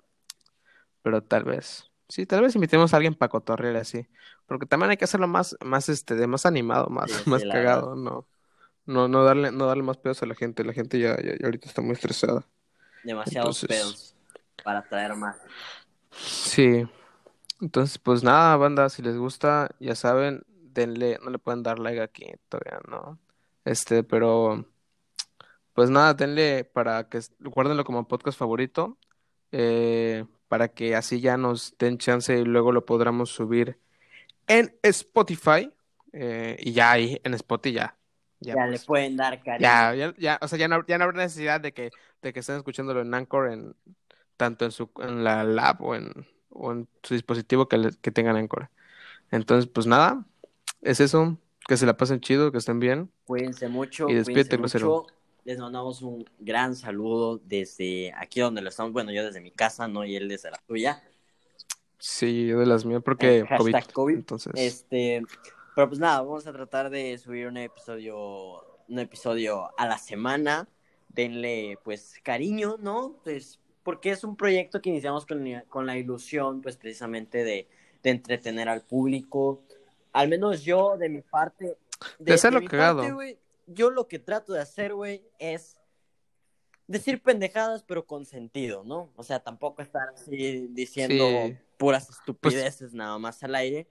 pero tal vez. Sí, tal vez invitemos a alguien para cotorrear así. Porque también hay que hacerlo más, más este, de más animado, más, Sí, más cagado, no. No, no darle, no darle más pedos a la gente. La gente ya, ya, ya ahorita está muy estresada. Demasiados Entonces- pedos para traer más. Sí. Entonces, pues nada, banda, si les gusta, ya saben, denle, no le pueden dar like aquí, todavía no. Este, pero pues nada, denle para que guárdenlo como podcast favorito, eh, para que así ya nos den chance y luego lo podamos subir en Spotify, eh, y ya ahí en Spotify ya, ya, Ya, le pues, pueden dar cariño. ya, ya, ya, o sea, ya no, ya no habrá necesidad de que, de que estén escuchándolo en Anchor, en, tanto en su, en la lab o en, o en su dispositivo que, le- que tengan Anchor. Entonces, pues nada, es eso, que se la pasen chido, que estén bien. Cuídense mucho, Y despídete. Les mandamos un gran saludo desde aquí donde lo estamos. Bueno, yo desde mi casa, ¿no? Y él desde la suya. Sí, yo de las mías, porque Eh, COVID. Entonces, Este, pero pues nada, vamos a tratar de subir un episodio, un episodio a la semana. Denle pues cariño, ¿no? Pues porque es un proyecto que iniciamos con, la- con la ilusión, pues precisamente de, de entretener al público. Al menos yo, de mi parte, De hacerlo mi cagado. parte, yo lo que trato de hacer, güey, es decir pendejadas, pero con sentido, ¿no? O sea, tampoco estar así diciendo Sí. puras estupideces nada más al aire,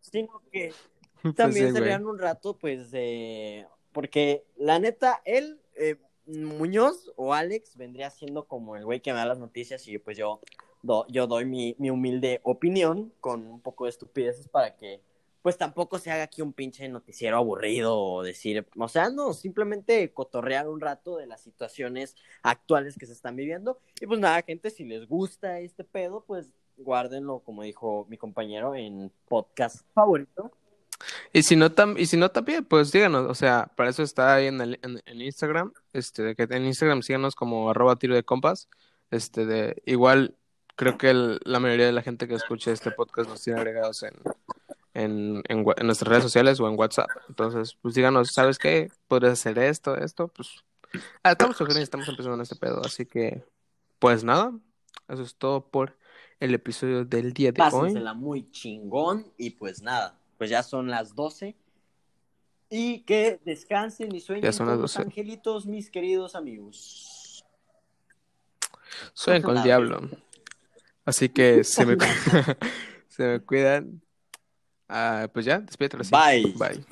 sino que pues también sí, se güey. lean un rato, pues, eh, porque la neta, él, eh, Muñoz o Alex vendría siendo como el güey que me da las noticias y pues yo, do- yo doy mi, mi humilde opinión con un poco de estupideces para que pues tampoco se haga aquí un pinche noticiero aburrido o decir, o sea, no, simplemente cotorrear un rato de las situaciones actuales que se están viviendo. Y pues nada, gente, si les gusta este pedo, pues guárdenlo, como dijo mi compañero, en podcast favorito. Y si no tam- y si no también, pues díganos, o sea, para eso está ahí en, el, en, en Instagram, este, que en Instagram síganos como arroba tiro de compas, este, de, igual creo que la mayoría de la gente que escuche este podcast nos tiene agregados en, en, en, nuestras redes sociales o en WhatsApp, entonces, pues díganos, ¿sabes qué? ¿Podrías hacer esto, esto? Pues, ah, estamos sugiriendo, estamos empezando en este pedo, así que, pues nada, eso es todo por el episodio del día de hoy. Pásensela muy chingón y pues nada, pues ya son las 12. Y que descansen y sueñen Ya son con las los 12. angelitos, mis queridos amigos. Sueñen con el diablo. Así que se me, se me cuidan. Ah, pues ya, despídete. Bye. Bye.